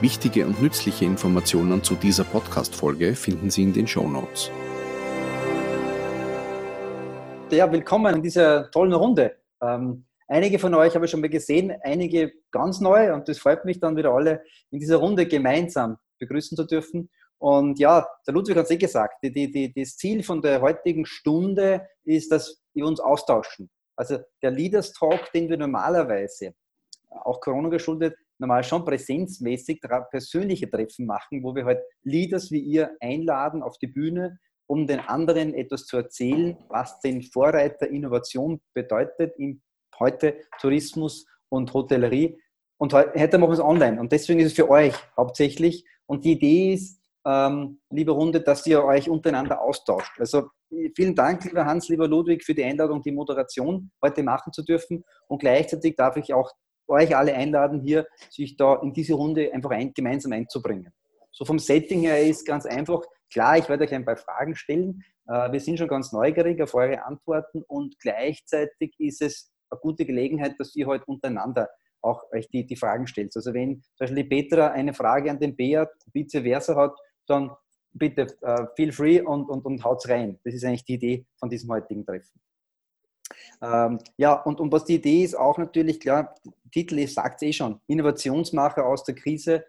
Wichtige und nützliche Informationen zu dieser Podcast-Folge finden Sie in den Show Notes. Ja, willkommen in dieser tollen Runde. Ähm, einige von euch habe ich schon mal gesehen, einige ganz neu und das freut mich dann wieder alle in dieser Runde gemeinsam begrüßen zu dürfen. Und ja, der Ludwig hat es eh gesagt, die, die, das Ziel von der heutigen Stunde ist, dass wir uns austauschen. Also der Leaders Talk, den wir normalerweise, auch Corona geschuldet, normal schon präsenzmäßig persönliche Treffen machen, wo wir halt Leaders wie ihr einladen auf die Bühne, um den anderen etwas zu erzählen, was den Vorreiter Innovation bedeutet im heute Tourismus und Hotellerie. Und heute machen wir es online. Und deswegen ist es für euch hauptsächlich. Und die Idee ist, ähm, liebe Runde, dass ihr euch untereinander austauscht. Also vielen Dank, lieber Hans, lieber Ludwig, für die Einladung, die Moderation heute machen zu dürfen. Und gleichzeitig darf ich auch euch alle einladen, hier sich da in diese Runde einfach ein, gemeinsam einzubringen. So vom Setting her ist ganz einfach. Klar, ich werde euch ein paar Fragen stellen. Äh, wir sind schon ganz neugierig auf eure Antworten und gleichzeitig ist es eine gute Gelegenheit, dass ihr heute untereinander auch euch die, die Fragen stellt. Also wenn zum Beispiel die Petra eine Frage an den Beat, vice versa hat, dann bitte uh, feel free und, und, und haut's rein. Das ist eigentlich die Idee von diesem heutigen Treffen. Ähm, ja, und, und was die Idee ist, auch natürlich, klar, Titel sagt es eh schon, Innovationsmacher aus der Krise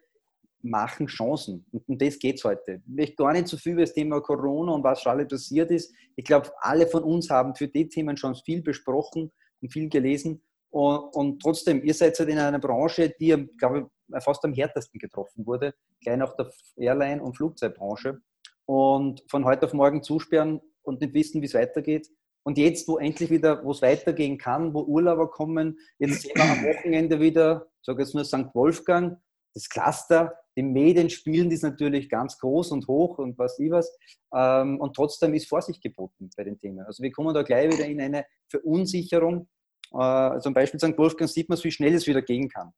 machen Chancen. Und um das geht es heute. Ich möchte gar nicht so viel über das Thema Corona und was schon alle passiert ist. Ich glaube, alle von uns haben für die Themen schon viel besprochen und viel gelesen. Und, und trotzdem, ihr seid halt in einer Branche, die, glaube ich, fast am härtesten getroffen wurde, gleich nach der Airline- und Flugzeugbranche. Und von heute auf morgen zusperren und nicht wissen, wie es weitergeht. Und jetzt, wo endlich wieder, wo es weitergehen kann, wo Urlauber kommen, jetzt sehen wir am Wochenende wieder, sage jetzt nur St. Wolfgang, das Cluster, die Medien spielen das natürlich ganz groß und hoch und was ich was. Ähm, und trotzdem ist Vorsicht geboten bei den Themen. Also wir kommen da gleich wieder in eine Verunsicherung äh, zum Beispiel St. Wolfgang sieht man, wie schnell es wieder gehen kann.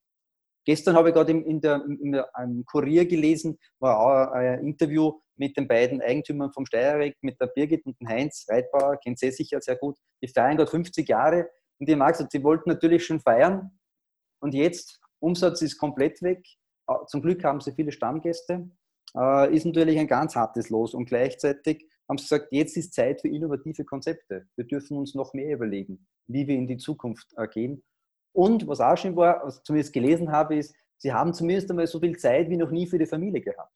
Gestern habe ich gerade in, der, in der, im Kurier gelesen, war auch ein Interview mit den beiden Eigentümern vom Steierweg, mit der Birgit und dem Heinz Reitbauer, kennt sie sicher sehr gut. Die feiern gerade 50 Jahre und die haben gesagt, sie wollten natürlich schon feiern und jetzt, Umsatz ist komplett weg. Zum Glück haben sie viele Stammgäste. Äh, ist natürlich ein ganz hartes Los und gleichzeitig haben sie gesagt, jetzt ist Zeit für innovative Konzepte. Wir dürfen uns noch mehr überlegen, wie wir in die Zukunft äh, gehen. Und was auch schon war, was ich zumindest gelesen habe, ist, sie haben zumindest einmal so viel Zeit wie noch nie für die Familie gehabt.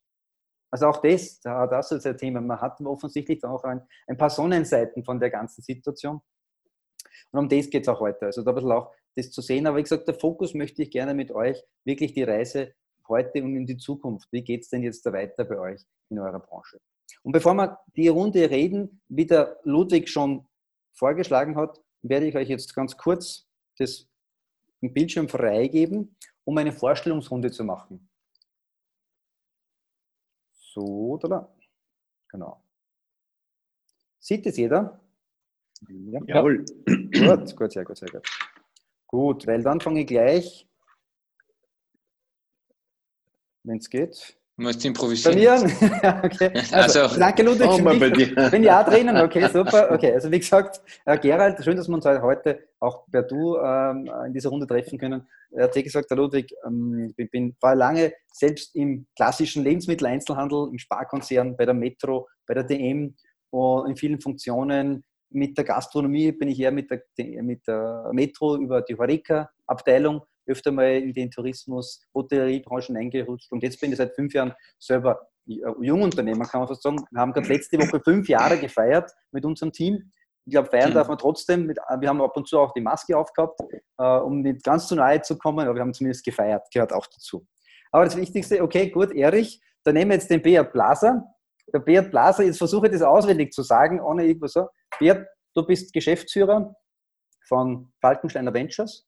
Also auch das, das ist ein Thema. Man hat offensichtlich auch ein, ein paar Sonnenseiten von der ganzen Situation. Und um das geht es auch heute. Also da ein bisschen auch das zu sehen. Aber wie gesagt, der Fokus möchte ich gerne mit euch wirklich die Reise heute und in die Zukunft. Wie geht es denn jetzt da weiter bei euch in eurer Branche? Und bevor wir die Runde reden, wie der Ludwig schon vorgeschlagen hat, werde ich euch jetzt ganz kurz das Bildschirm freigeben, um eine Vorstellungsrunde zu machen. So, oder? Genau. Sieht es jeder? Ja. Jawohl. Gut, gut, sehr gut, sehr gut. Gut, weil dann fange ich gleich, wenn es geht, musst improvisieren. okay. Also, also, danke Ludwig für mich. Bin ja drinnen, okay, super. Okay, also wie gesagt, äh, Gerald, schön, dass wir uns heute auch per Du ähm, in dieser Runde treffen können. Er hat eh gesagt, der Ludwig, ähm, ich bin, war lange selbst im klassischen Lebensmitteleinzelhandel, im Sparkonzern, bei der Metro, bei der DM und in vielen Funktionen. Mit der Gastronomie bin ich eher mit der, mit der Metro über die Horeca-Abteilung öfter mal in den Tourismus, Hotelleriebranchen eingerutscht und jetzt bin ich seit fünf Jahren selber äh, Jungunternehmer, kann man fast sagen. Wir haben gerade letzte Woche fünf Jahre gefeiert mit unserem Team. Ich glaube, feiern darf man trotzdem. Mit, wir haben ab und zu auch die Maske aufgehabt, äh, um nicht ganz zu nahe zu kommen, aber wir haben zumindest gefeiert, gehört auch dazu. Aber das Wichtigste, okay, gut, Erich, dann nehmen wir jetzt den Beat Blaser. Der Beat Blaser, jetzt versuche ich das auswendig zu sagen, ohne irgendwas so. Beat, du bist Geschäftsführer von Falkensteiner Ventures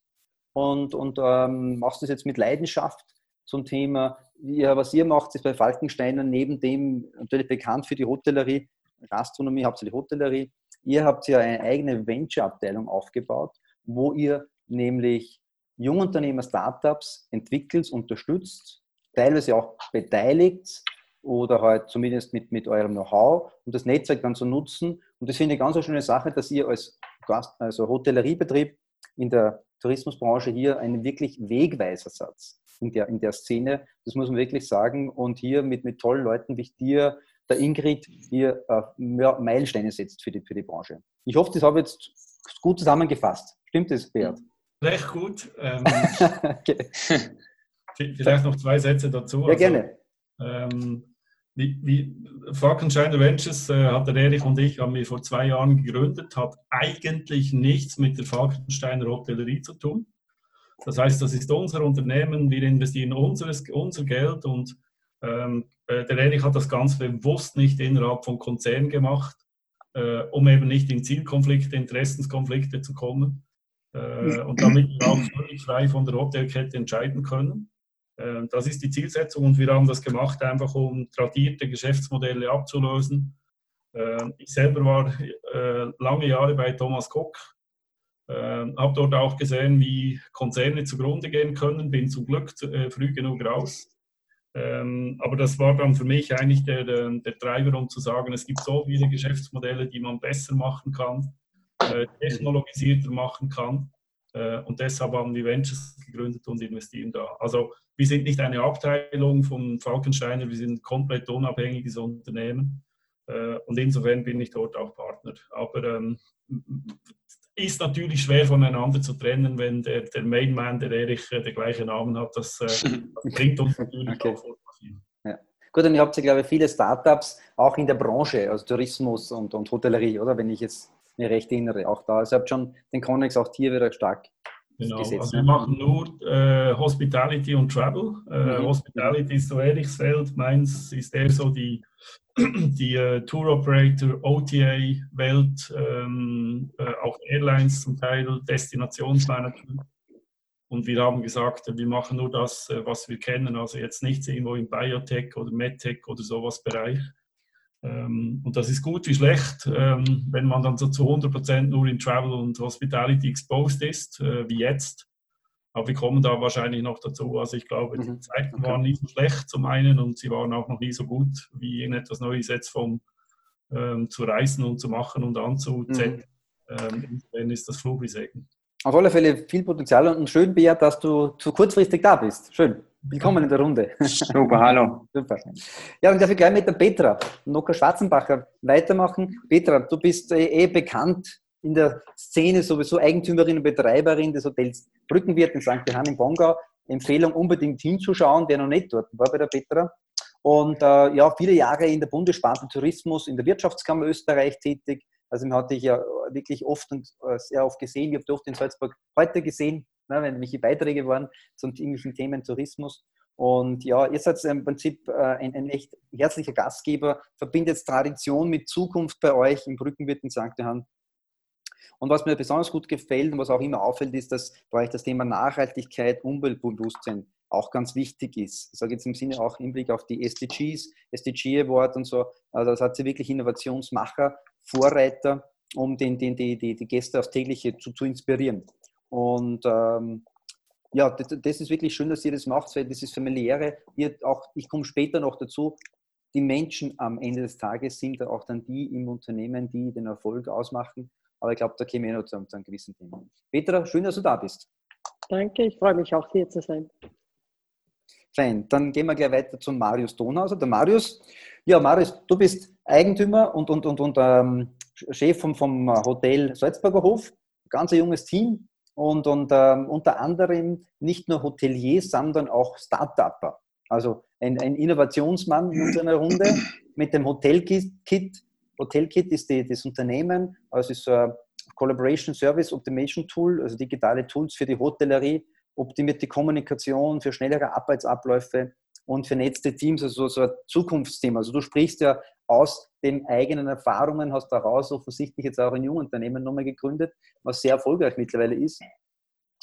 und, und ähm, machst das jetzt mit Leidenschaft zum Thema ja, was ihr macht, ist bei Falkensteiner neben dem natürlich bekannt für die Hotellerie, Gastronomie, hauptsächlich Hotellerie. Ihr habt ja eine eigene Venture-Abteilung aufgebaut, wo ihr nämlich Jungunternehmer, Startups entwickelt, unterstützt, teilweise auch beteiligt oder halt zumindest mit, mit eurem Know-how, um das Netzwerk dann zu nutzen. Und das finde ich ganz eine schöne Sache, dass ihr als Gast, also Hotelleriebetrieb in der Tourismusbranche hier einen wirklich Wegweisersatz in der, in der Szene. Das muss man wirklich sagen. Und hier mit, mit tollen Leuten wie dir, der Ingrid, hier äh, Meilensteine setzt für die, für die Branche. Ich hoffe, das habe ich jetzt gut zusammengefasst. Stimmt das, Beat? Recht gut. Ähm, okay. Vielleicht noch zwei Sätze dazu. Ja, also, gerne. Ähm, wie, wie Falkensteiner Ventures äh, hat der Erich und ich haben wir vor zwei Jahren gegründet, hat eigentlich nichts mit der Falkensteiner Hotellerie zu tun. Das heißt, das ist unser Unternehmen, wir investieren unseres, unser Geld und ähm, äh, der Erich hat das ganz bewusst nicht innerhalb von Konzernen gemacht, äh, um eben nicht in Zielkonflikte, Interessenskonflikte zu kommen äh, und damit wir auch völlig frei von der Hotelkette entscheiden können. Äh, das ist die Zielsetzung und wir haben das gemacht, einfach um tradierte Geschäftsmodelle abzulösen. Äh, ich selber war äh, lange Jahre bei Thomas Cook, habe dort auch gesehen, wie Konzerne zugrunde gehen können, bin zum Glück früh genug raus. Ähm, aber das war dann für mich eigentlich der, der Treiber, um zu sagen, es gibt so viele Geschäftsmodelle, die man besser machen kann, technologisierter machen kann. Und deshalb haben wir Ventures gegründet und investieren da. Also wir sind nicht eine Abteilung von Falkensteiner, wir sind ein komplett unabhängiges Unternehmen. Äh, und insofern bin ich dort auch Partner. Aber ähm, ist natürlich schwer voneinander zu trennen, wenn der, der Mainman, der Erich, äh, der gleiche Namen hat. Das, äh, das bringt uns natürlich okay. auch vor. Ja. Gut, und ihr habt ja, glaube ich, viele Startups auch in der Branche, also Tourismus und, und Hotellerie, oder? Wenn ich jetzt mir recht erinnere, auch da. Also ihr habt schon den Connex auch hier wieder stark Genau, also wir machen nur äh, Hospitality und Travel. Äh, mhm. Hospitality ist so Erichs meins ist eher so die, die äh, Tour Operator, OTA-Welt, ähm, äh, auch Airlines zum Teil, Destinationsmanagement. Und wir haben gesagt, wir machen nur das, äh, was wir kennen, also jetzt nichts irgendwo im Biotech oder MedTech oder sowas Bereich. Ähm, und das ist gut wie schlecht, ähm, wenn man dann so zu 100% nur in Travel und Hospitality exposed ist, äh, wie jetzt. Aber wir kommen da wahrscheinlich noch dazu. Also ich glaube, die mhm. Zeiten okay. waren nie so schlecht zum einen und sie waren auch noch nie so gut wie in etwas Neues jetzt vom ähm, zu reisen und zu machen und anzusetzen. Mhm. Ähm, insofern ist das Flug wie Segen. Auf alle Fälle viel Potenzial und schön, Bea, dass du zu kurzfristig da bist. Schön. Willkommen in der Runde. Super, hallo. Super. Ja, und darf ich gleich mit der Petra, Noka Schwarzenbacher, weitermachen. Petra, du bist eh, eh bekannt in der Szene, sowieso Eigentümerin und Betreiberin des Hotels Brückenwirt in St. Johann im Bongau. Empfehlung unbedingt hinzuschauen, wer noch nicht dort war bei der Petra. Und äh, ja, viele Jahre in der Bundessparte Tourismus, in der Wirtschaftskammer Österreich tätig. Also, man hatte ich ja wirklich oft und äh, sehr oft gesehen. Ich habe oft in Salzburg heute gesehen, ne, wenn welche Beiträge waren zu irgendwelchen Themen Tourismus. Und ja, ihr seid im Prinzip äh, ein, ein, echt herzlicher Gastgeber, verbindet Tradition mit Zukunft bei euch im Brückenwirt in St. Johann. Und was mir besonders gut gefällt und was auch immer auffällt, ist, dass bei euch das Thema Nachhaltigkeit, Umweltbewusstsein auch ganz wichtig ist. Ich sage jetzt im Sinne auch im Blick auf die SDGs, SDG Award und so. Also das hat sie wirklich Innovationsmacher, Vorreiter, um den, den, die, die, die Gäste aufs tägliche zu, zu inspirieren. Und ähm, ja, das, das, ist wirklich schön, dass ihr das macht, weil das ist familiäre. Ihr auch, ich komme später noch dazu, die Menschen am Ende des Tages sind auch dann die im Unternehmen, die den Erfolg ausmachen. Aber ich glaube, da käme ich noch zu, zu einem gewissen Thema. Petra, schön, dass du da bist. Danke, ich freue mich auch hier zu sein. Fein, dann gehen wir gleich weiter zum Marius Donhauser. Der Marius, ja, Marius, du bist Eigentümer und, und, und, und ähm, Chef vom, vom Hotel Salzburger Hof. Ganz ein junges Team, und, und ähm, unter anderem nicht nur Hoteliers, sondern auch Start-Upper. Also ein, ein, Innovationsmann in unserer Runde mit dem Hotelkit. Hotelkit ist die, das Unternehmen, also ist ein Collaboration Service Optimation Tool, also digitale Tools für die Hotellerie, optimierte Kommunikation, für schnellere Arbeitsabläufe und vernetzte Teams, also so ein Zukunftsthema. Also du sprichst ja aus den eigenen Erfahrungen, hast daraus offensichtlich jetzt auch ein Jungunternehmen nochmal gegründet, was sehr erfolgreich mittlerweile ist.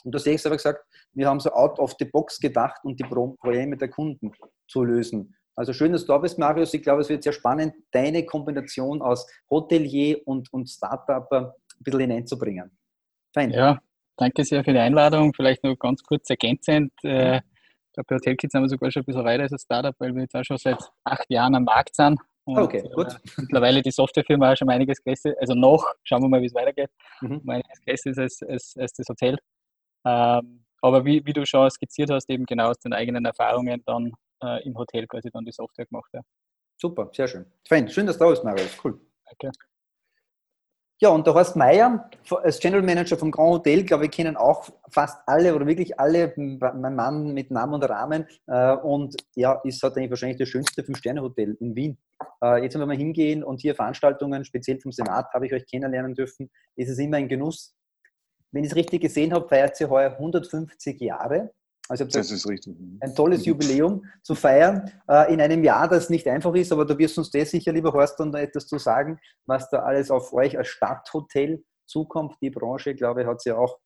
Und du hast aber gesagt, wir haben so out of the box gedacht und die Probleme der Kunden zu lösen. Also schön, dass du da bist, Marius. Ich glaube, es wird sehr spannend, deine Kombination aus Hotelier und, und Startup ein bisschen hineinzubringen. Fein. Ja, danke sehr für die Einladung. Vielleicht nur ganz kurz ergänzend. Äh, ich glaube, bei Hotelkids haben wir sogar schon ein bisschen weiter als Startup, weil wir jetzt auch schon seit acht Jahren am Markt sind. Und, okay, gut. Äh, mittlerweile die Softwarefirma auch schon einiges größer, also noch, schauen wir mal, wie es weitergeht, mhm. einiges größer ist als, als, als das Hotel. Ähm, aber wie, wie du schon skizziert hast, eben genau aus den eigenen Erfahrungen dann äh, im Hotel quasi dann die Software gemacht. Ja. Super, sehr schön. Fein, schön, dass du da bist, Marius. Cool. Danke. Ja, und der Horst Meier als General Manager vom Grand Hotel, glaube ich, kennen auch fast alle oder wirklich alle mein Mann mit Namen und Rahmen. Äh, und ja, ist halt wahrscheinlich das schönste Fünf-Sterne-Hotel in Wien. Äh, jetzt, wenn wir mal hingehen und hier Veranstaltungen, speziell vom Senat, habe ich euch kennenlernen dürfen, ist es immer ein Genuss. Wenn ich es richtig gesehen habe, feiert sie heuer 150 Jahre. Also das ist richtig. Ein tolles Jubiläum zu feiern äh, in einem Jahr, das nicht einfach ist, aber du wirst uns das sicher, lieber Horst, dann etwas zu sagen, was da alles auf euch als Stadthotel zukommt. Die Branche, glaube ich, hat sie auch,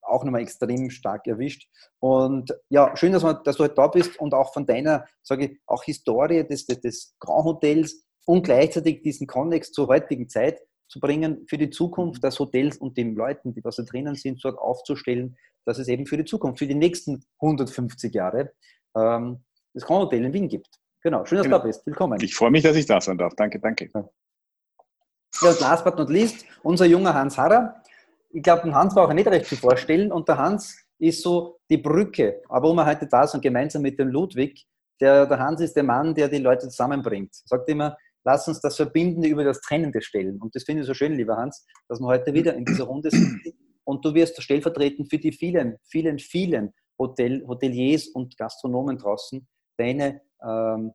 auch nochmal extrem stark erwischt. Und ja, schön, dass, man, dass du heute da bist und auch von deiner, sage ich, auch Historie des, des Grand Hotels und gleichzeitig diesen Konnex zur heutigen Zeit zu bringen, für die Zukunft des Hotels und den Leuten, die da drinnen sind, dort aufzustellen, dass es eben für die Zukunft, für die nächsten 150 Jahre ähm, das Grand Hotel in Wien gibt. Genau, schön, dass genau. du da bist. Willkommen. Ich freue mich, dass ich da sein darf. Danke, danke. Ja, und last but not least, unser junger Hans Harrer. Ich glaube, den Hans war auch nicht recht zu vorstellen und der Hans ist so die Brücke, aber wo wir heute da sind, gemeinsam mit dem Ludwig, der, der Hans ist der Mann, der die Leute zusammenbringt. Sagt immer, lass uns das Verbindende über das Trennende stellen. Und das finde ich so schön, lieber Hans, dass wir heute wieder in dieser Runde sind und du wirst stellvertretend für die vielen, vielen, vielen Hotel, Hoteliers und Gastronomen draußen deine ähm,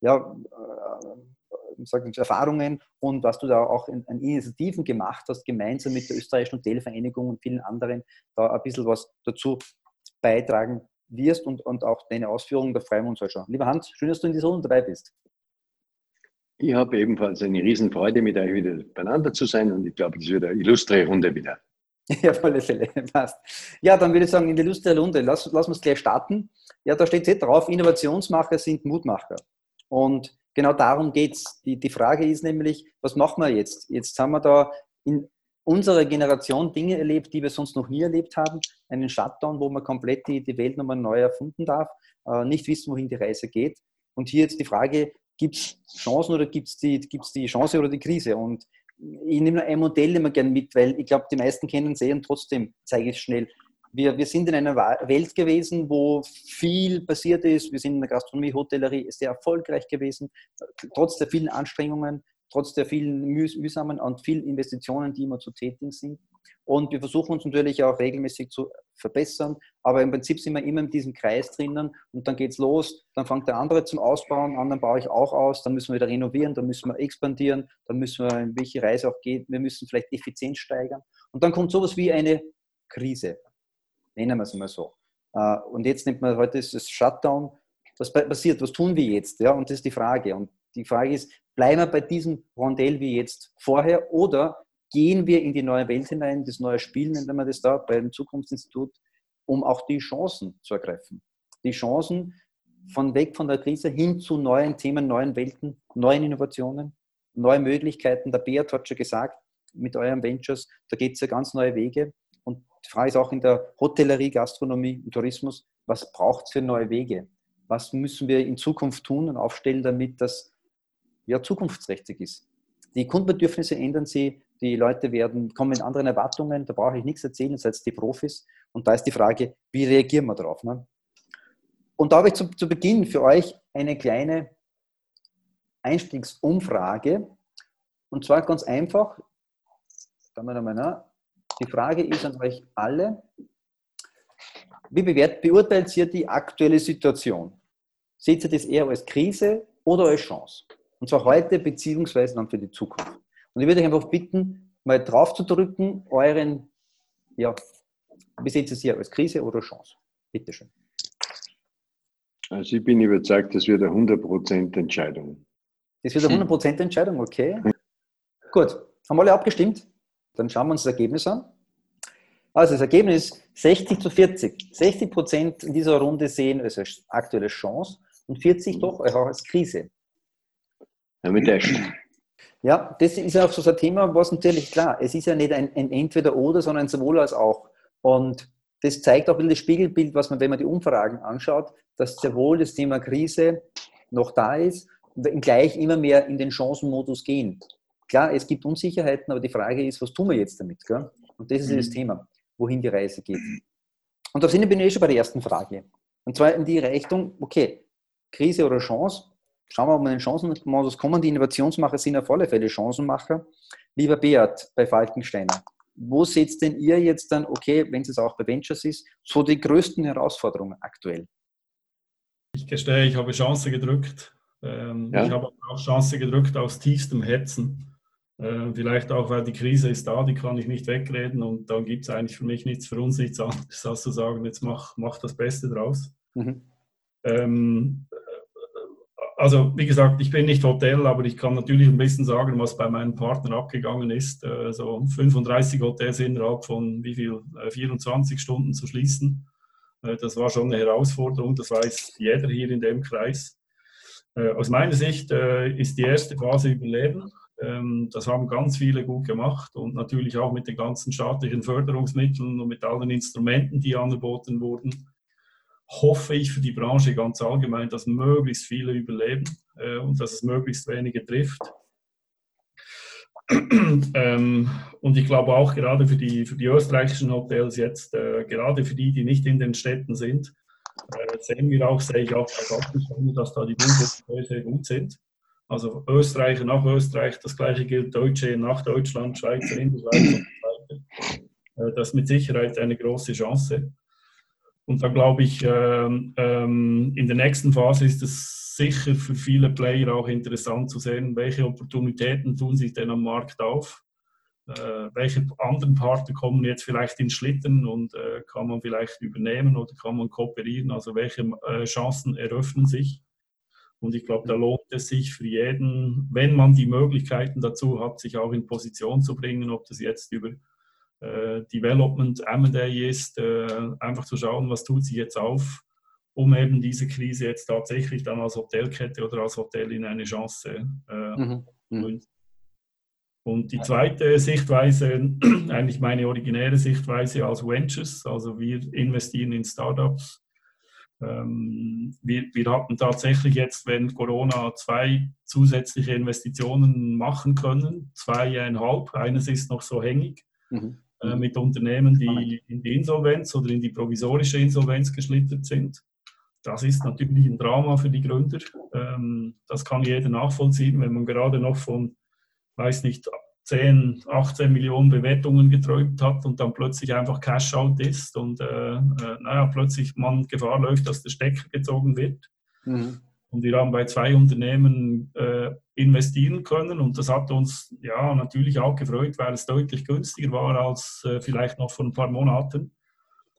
ja, äh, Erfahrungen und was du da auch in, in, Initiativen gemacht hast, gemeinsam mit der österreichischen Hotelvereinigung und vielen anderen, da ein bisschen was dazu beitragen wirst und, und auch deine Ausführungen, da freuen wir uns halt schon. Lieber Hans, schön, dass du in dieser Runde dabei bist. Ich habe ebenfalls eine Riesenfreude, mit euch wieder beieinander zu sein und ich glaube, das wird eine illustre Runde wieder. Ja, auf Fälle, passt. Ja, dann würde ich sagen, in die Lust der Runde, lass, lass uns gleich starten. Ja, da steht jetzt drauf, Innovationsmacher sind Mutmacher. Und genau darum geht es. Die, die Frage ist nämlich, was machen wir jetzt? Jetzt haben wir da in unserer Generation Dinge erlebt, die wir sonst noch nie erlebt haben. Einen Shutdown, wo man komplett die, die Welt nochmal neu erfunden darf, äh, nicht wissen, wohin die Reise geht. Und hier jetzt die Frage, gibt es Chancen oder gibt es die, gibt's die Chance oder die Krise? Und ich nehme ein Modell immer gerne mit, weil ich glaube, die meisten kennen es eh und trotzdem zeige ich es schnell. Wir, wir sind in einer Welt gewesen, wo viel passiert ist. Wir sind in der Gastronomie, Hotellerie sehr erfolgreich gewesen, trotz der vielen Anstrengungen, trotz der vielen mühsamen und vielen Investitionen, die immer zu tätigen sind. Und wir versuchen uns natürlich auch regelmäßig zu verbessern, aber im Prinzip sind wir immer in diesem Kreis drinnen. Und dann geht es los, dann fängt der andere zum Ausbauen, anderen baue ich auch aus, dann müssen wir wieder renovieren, dann müssen wir expandieren, dann müssen wir, in welche Reise auch geht, wir müssen vielleicht Effizienz steigern. Und dann kommt sowas wie eine Krise, nennen wir es mal so. Äh, und jetzt nimmt man heute das Shutdown, was passiert, was tun wir jetzt? Ja, und das ist die Frage. Und die Frage ist, bleiben wir bei diesem Rondell wie jetzt vorher oder gehen wir in die neue Welt hinein, das neue Spiel nennt man das da beim Zukunftsinstitut, um auch die Chancen zu ergreifen. Die Chancen von weg von der Krise hin zu neuen Themen, neuen Welten, neuen Innovationen, neue Möglichkeiten. Der Beat hat schon gesagt, mit euren Ventures, da geht es ja ganz neue Wege. Und die Frage ist auch in der Hotellerie, Gastronomie und Tourismus, was braucht es für neue Wege? Was müssen wir in Zukunft tun und aufstellen, damit das ja, zukunftsträchtig ist? Die Kundenbedürfnisse ändern sich, die Leute werden, kommen mit anderen Erwartungen, da brauche ich nichts erzählen, seid die Profis. Und da ist die Frage, wie reagieren wir darauf? Ne? Und da habe ich zu, zu Beginn für euch eine kleine Einstiegsumfrage. Und zwar ganz einfach. Die Frage ist an euch alle, wie beurteilt ihr die aktuelle Situation? Seht ihr das eher als Krise oder als Chance? Und zwar heute beziehungsweise dann für die Zukunft. Und ich würde euch einfach bitten, mal drauf zu drücken, euren, ja, wie seht ihr es hier, als Krise oder Chance? Bitte schön. Also ich bin überzeugt, das wird eine 100% Entscheidung. Das wird eine 100% Entscheidung, okay. Gut, haben alle abgestimmt? Dann schauen wir uns das Ergebnis an. Also das Ergebnis 60 zu 40. 60 Prozent in dieser Runde sehen es als aktuelle Chance und 40 doch auch als Krise. Ja, mit der ja, das ist ja auch so ein Thema, was natürlich klar, es ist ja nicht ein, ein Entweder-Oder, sondern ein sowohl als auch. Und das zeigt auch das Spiegelbild, was man, wenn man die Umfragen anschaut, dass sehr wohl das Thema Krise noch da ist und gleich immer mehr in den Chancenmodus gehen. Klar, es gibt Unsicherheiten, aber die Frage ist, was tun wir jetzt damit? Gell? Und das ist mhm. das Thema, wohin die Reise geht. Und da sind wir eh schon bei der ersten Frage. Und zwar in die Richtung, okay, Krise oder Chance, schauen wir mal in den Chancenmodus kommen. Die Innovationsmacher sind auf alle Fälle Chancenmacher. Lieber Beat bei Falkensteiner, wo setzt denn ihr jetzt dann, okay, wenn es auch bei Ventures ist, so die größten Herausforderungen aktuell? Ich gestehe, ich habe Chance gedrückt. Ähm, ja. Ich habe auch Chance gedrückt aus tiefstem Herzen. Äh, vielleicht auch, weil die Krise ist da, die kann ich nicht wegreden und dann gibt es eigentlich für mich nichts, für uns nichts anderes, als zu sagen, jetzt mach, mach das Beste draus. Mhm. Ähm, also wie gesagt, ich bin nicht Hotel, aber ich kann natürlich ein bisschen sagen, was bei meinem Partner abgegangen ist. Äh, so 35 Hotels innerhalb von wie viel? 24 äh, Stunden zu schließen. Äh, das war schon eine Herausforderung, das weiß jeder hier in dem Kreis. Aus meiner Sicht ist die erste Phase Überleben. Ähm, das haben ganz viele gut gemacht und natürlich auch mit den ganzen staatlichen Förderungsmitteln und mit allen Instrumenten, die angeboten wurden hoffe ich für die Branche ganz allgemein, dass möglichst viele überleben äh, und dass es möglichst wenige trifft. ähm, und ich glaube auch gerade für die, für die österreichischen Hotels jetzt, äh, gerade für die, die nicht in den Städten sind, äh, sehen wir auch, sehe ich auch bei Gartensteine, dass da die Bundesländer sehr gut sind. Also Österreicher nach Österreich, das gleiche gilt Deutsche nach Deutschland, Schweizer in der Schweiz und so weiter. Äh, das ist mit Sicherheit eine große Chance. Und da glaube ich, ähm, ähm, in der nächsten Phase ist es sicher für viele Player auch interessant zu sehen, welche Opportunitäten tun sich denn am Markt auf. Äh, welche anderen Partner kommen jetzt vielleicht in Schlitten und äh, kann man vielleicht übernehmen oder kann man kooperieren? Also welche äh, Chancen eröffnen sich? Und ich glaube, da lohnt es sich für jeden, wenn man die Möglichkeiten dazu hat, sich auch in Position zu bringen, ob das jetzt über Development M&A ist, äh, einfach zu schauen, was tut sich jetzt auf, um eben diese Krise jetzt tatsächlich dann als Hotelkette oder als Hotel in eine Chance äh, mhm. mhm. Und die zweite Sichtweise, eigentlich meine originäre Sichtweise als Ventures, also wir investieren in Startups. Ähm, wir, wir hatten tatsächlich jetzt während Corona zwei zusätzliche Investitionen machen können, zweieinhalb. Eines ist noch so hängig. Mhm. Äh, mit Unternehmen, die in die Insolvenz oder in die provisorische Insolvenz geschlittert sind. Das ist natürlich ein Drama für die Gründer. Ähm, das kann jeder nachvollziehen, wenn man gerade noch von, weiß nicht, 10, 18 Millionen Bewertungen geträumt hat und dann plötzlich einfach Cash-out ist und äh, äh, naja, plötzlich man Gefahr läuft, dass der Stecker gezogen wird. Mhm. Und wir haben bei zwei Unternehmen äh, investieren können und das hat uns ja natürlich auch gefreut, weil es deutlich günstiger war als äh, vielleicht noch vor ein paar Monaten.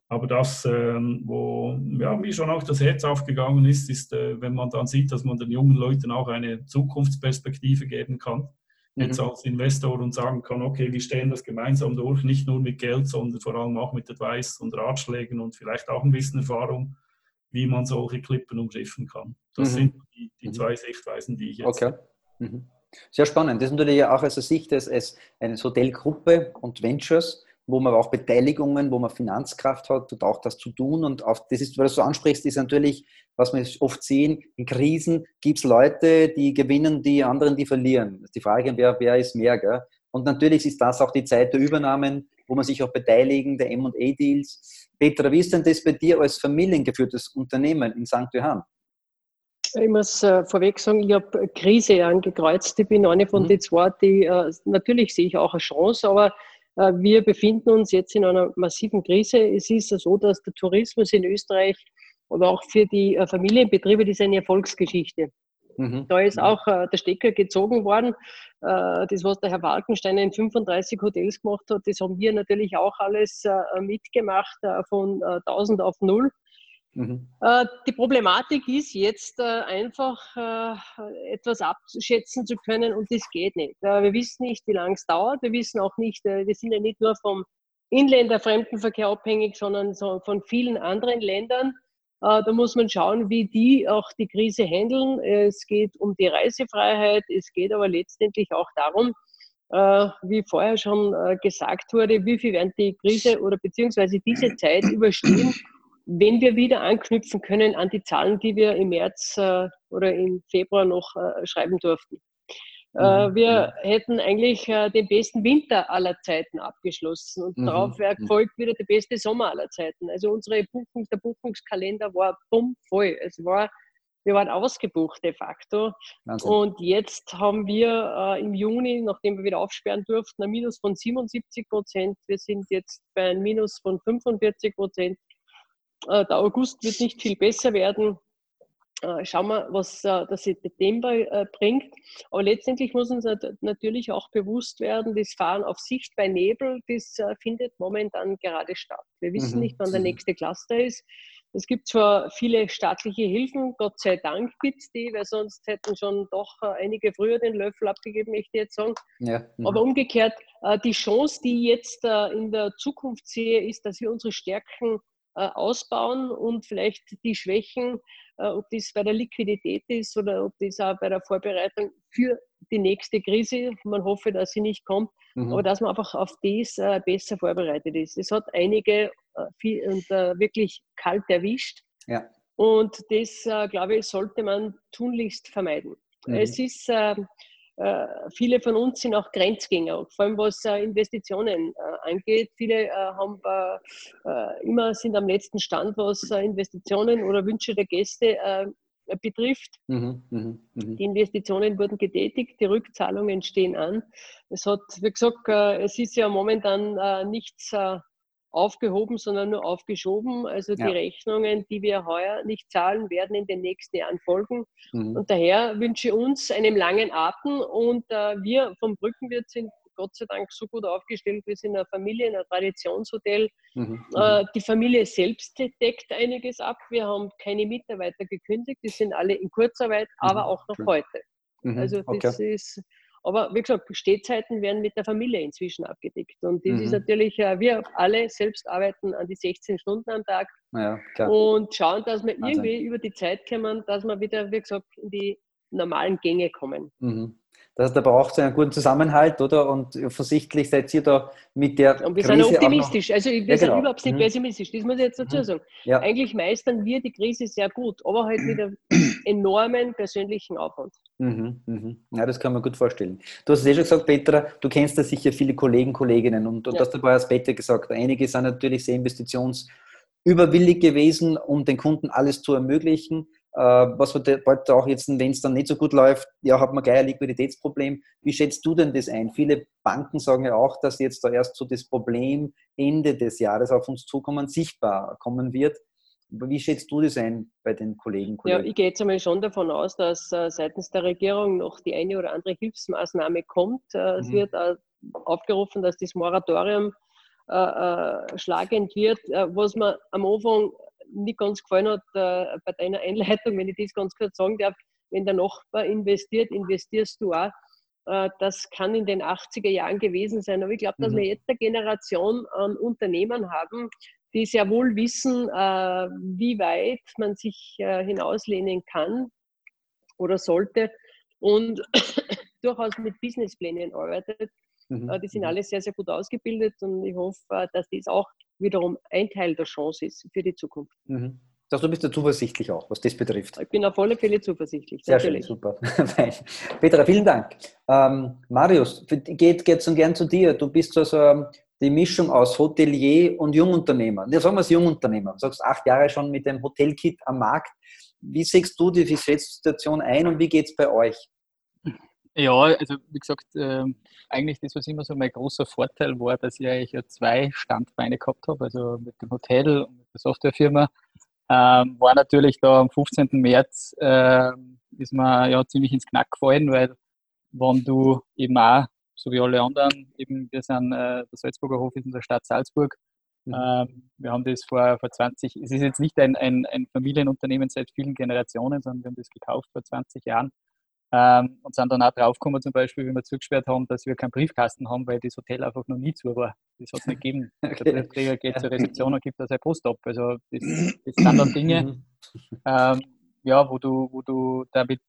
Aber das, ähm, wo ja, mir schon auch das Herz aufgegangen ist, ist, äh, wenn man dann sieht, dass man den jungen Leuten auch eine Zukunftsperspektive geben kann, mhm. jetzt als Investor und sagen kann, okay, wir stehen das gemeinsam durch, nicht nur mit Geld, sondern vor allem auch mit Advice und Ratschlägen und vielleicht auch ein bisschen Erfahrung wie man solche Klippen umschiffen kann. Das mhm. sind die, die, mhm. zwei Sichtweisen, die ich jetzt. Okay. Mhm. Sehr spannend. Das ist natürlich auch aus der Sicht des, als eine Hotelgruppe und Ventures, wo man auch Beteiligungen, wo man Finanzkraft hat und auch das zu tun. Und auch das ist, weil du so ansprichst, ist natürlich, was wir oft sehen, in Krisen gibt es Leute, die gewinnen, die anderen, die verlieren. Die Frage, wer, wer ist mehr. Gell? Und natürlich ist das auch die Zeit der Übernahmen, wo man sich auch beteiligen, der M&A-Deals. Petra, wie ist denn das bei dir als familiengeführtes Unternehmen in St. Johann? Ich muss äh, vorweg sagen, ich habe Krise angekreuzt. Ich bin eine von mhm. den zwei, die äh, natürlich sehe ich auch eine Chance, aber äh, wir befinden uns jetzt in einer massiven Krise. Es ist so, dass der Tourismus in Österreich oder auch für die äh, Familienbetriebe, das ist eine Erfolgsgeschichte. Mhm. Da ist mhm. auch äh, der Stecker gezogen worden. Äh, das, was der Herr Walkenstein in 35 Hotels gemacht hat, das haben wir natürlich auch alles äh, mitgemacht, äh, von 1000 äh, auf 0. Mhm. Äh, die Problematik ist jetzt einfach etwas abschätzen zu können und das geht nicht. wir wissen nicht, wie lange es dauert. Wir wissen auch nicht, wir sind ja nicht nur vom Inländer-Fremdenverkehr abhängig, sondern von vielen anderen Ländern. Äh, da muss man schauen, wie die auch die Krise handeln. Es geht um die Reisefreiheit, es geht aber letztendlich auch darum, äh, wie vorher schon äh, gesagt wurde, wie viel werden die Krise oder beziehungsweise diese Zeit überstehen, wenn wir wieder anknüpfen können an die Zahlen, die wir im März oder im Februar noch schreiben durften. Mhm. Wir hätten eigentlich den besten Winter aller Zeiten abgeschlossen und mhm. darauf folgt wieder der beste Sommer aller Zeiten. Also unsere Buchung, der Buchungskalender war bumm voll. Es war wir waren ausgebucht de facto. Wahnsinn. Und jetzt haben wir äh, im Juni, nachdem wir wieder aufsperren durften, ein Minus von 77 Prozent. Wir sind jetzt bei einem Minus von 45 Prozent. Äh, der August wird nicht viel besser werden. Äh, schauen wir, was äh, der September äh, bringt. Aber letztendlich muss uns natürlich auch bewusst werden, das Fahren auf Sicht bei Nebel, das findet momentan gerade statt. Wir wissen mhm. nicht, wann der mhm. nächste Cluster ist. Es gibt zwar viele staatliche Hilfen, Gott sei Dank gibt es die, weil sonst hätten schon doch einige früher den Löffel abgegeben, möchte ich jetzt sagen. Ja. Mhm. Aber umgekehrt, die Chance, die ich jetzt in der Zukunft sehe, ist, dass wir unsere Stärken ausbauen und vielleicht die Schwächen, ob das bei der Liquidität ist oder ob das auch bei der Vorbereitung für die nächste Krise, man hoffe, dass sie nicht kommt, mhm. aber dass man einfach auf das besser vorbereitet ist. Es hat einige äh, viel, und, äh, wirklich kalt erwischt. Ja. Und das, äh, glaube ich, sollte man tunlichst vermeiden. Mhm. Es ist, äh, äh, viele von uns sind auch Grenzgänger, vor allem was äh, Investitionen angeht. Viele haben immer sind am letzten Stand, was Investitionen oder Wünsche der Gäste betrifft. Mhm, mh, mh. Die Investitionen wurden getätigt, die Rückzahlungen stehen an. Es hat, wie gesagt, es ist ja momentan nichts aufgehoben, sondern nur aufgeschoben. Also die ja. Rechnungen, die wir heuer nicht zahlen, werden in den nächsten Jahren folgen. Mhm. Und daher wünsche ich uns einen langen Atem und äh, wir vom Brückenwirt sind Gott sei Dank so gut aufgestellt. Wir sind eine Familie, ein Traditionshotel. Mhm. Äh, die Familie selbst deckt einiges ab. Wir haben keine Mitarbeiter gekündigt. Die sind alle in Kurzarbeit, mhm. aber auch noch heute. Mhm. Also das okay. ist aber wie gesagt, Stehzeiten werden mit der Familie inzwischen abgedeckt. Und das mhm. ist natürlich, äh, wir alle selbst arbeiten an die 16 Stunden am Tag ja, und schauen, dass wir irgendwie über die Zeit kommen, dass wir wieder, wie gesagt, in die normalen Gänge kommen. Mhm. Das heißt, da braucht es einen guten Zusammenhalt, oder? Und offensichtlich seid ihr da mit der. Und wir Krise sind optimistisch. Also, wir ja, sind genau. überhaupt nicht mhm. pessimistisch. Das muss ich jetzt dazu mhm. sagen. Ja. Eigentlich meistern wir die Krise sehr gut, aber halt mit einem enormen persönlichen Aufwand. Mhm, mhm. Ja, das kann man gut vorstellen. Du hast es eh schon gesagt, Petra, du kennst da sicher viele Kollegen, Kolleginnen und du ja. hast dabei Aspekte gesagt. Einige sind natürlich sehr investitionsüberwillig gewesen, um den Kunden alles zu ermöglichen. Äh, was wird bald auch jetzt, wenn es dann nicht so gut läuft, ja, hat man gleich ein Liquiditätsproblem. Wie schätzt du denn das ein? Viele Banken sagen ja auch, dass jetzt da erst so das Problem Ende des Jahres auf uns zukommen, sichtbar kommen wird. Wie schätzt du das ein bei den Kollegen? Kollegen? Ja, ich gehe jetzt einmal schon davon aus, dass äh, seitens der Regierung noch die eine oder andere Hilfsmaßnahme kommt. Äh, es mhm. wird aufgerufen, dass das Moratorium schlagend wird. was mir am Anfang nicht ganz gefallen hat äh, bei deiner Einleitung, wenn ich das ganz kurz sagen darf, wenn der Nachbar investiert, investierst du auch. Äh, das kann in den 80er Jahren gewesen sein. Aber ich glaube, dass mhm. wir jetzt eine Generation an Unternehmen haben, die sehr wohl wissen, äh, wie weit man sich äh, hinauslehnen kann oder sollte und durchaus mit Businessplänen arbeitet. Mhm. Die sind mhm. alle sehr, sehr gut ausgebildet und ich hoffe, dass das auch wiederum ein Teil der Chance ist für die Zukunft. Mhm. Also du bist ja zuversichtlich auch, was das betrifft. Ich bin auf alle Fälle zuversichtlich. Sehr natürlich. schön, super. Petra, vielen Dank. Ähm, Marius, geht, geht so gern zu dir. Du bist also ähm, die Mischung aus Hotelier und Jungunternehmer. Ja, sagen wir es Jungunternehmer. Du sagst acht Jahre schon mit dem Hotelkit am Markt. Wie siehst du die Situation ein und wie geht es bei euch? Ja, also wie gesagt, äh, eigentlich das, was immer so mein großer Vorteil war, dass ich eigentlich ja zwei Standbeine gehabt habe, also mit dem Hotel und mit der Softwarefirma, ähm, war natürlich da am 15. März äh, ist mir ja ziemlich ins Knack gefallen, weil wenn du eben auch, so wie alle anderen, eben wir sind, äh, der Salzburger Hof ist in der Stadt Salzburg, mhm. ähm, wir haben das vor, vor 20, es ist jetzt nicht ein, ein, ein Familienunternehmen seit vielen Generationen, sondern wir haben das gekauft vor 20 Jahren Ähm, und sind dann auch draufgekommen, zum Beispiel, wie wir zugesperrt haben, dass wir keinen Briefkasten haben, weil das Hotel einfach noch nie zu war. Das hat es nicht gegeben. Okay. Der Briefträger geht zur Rezeption und gibt da seine Post ab. Also das, das sind dann Dinge, mhm. ähm, ja, wo du, wo du damit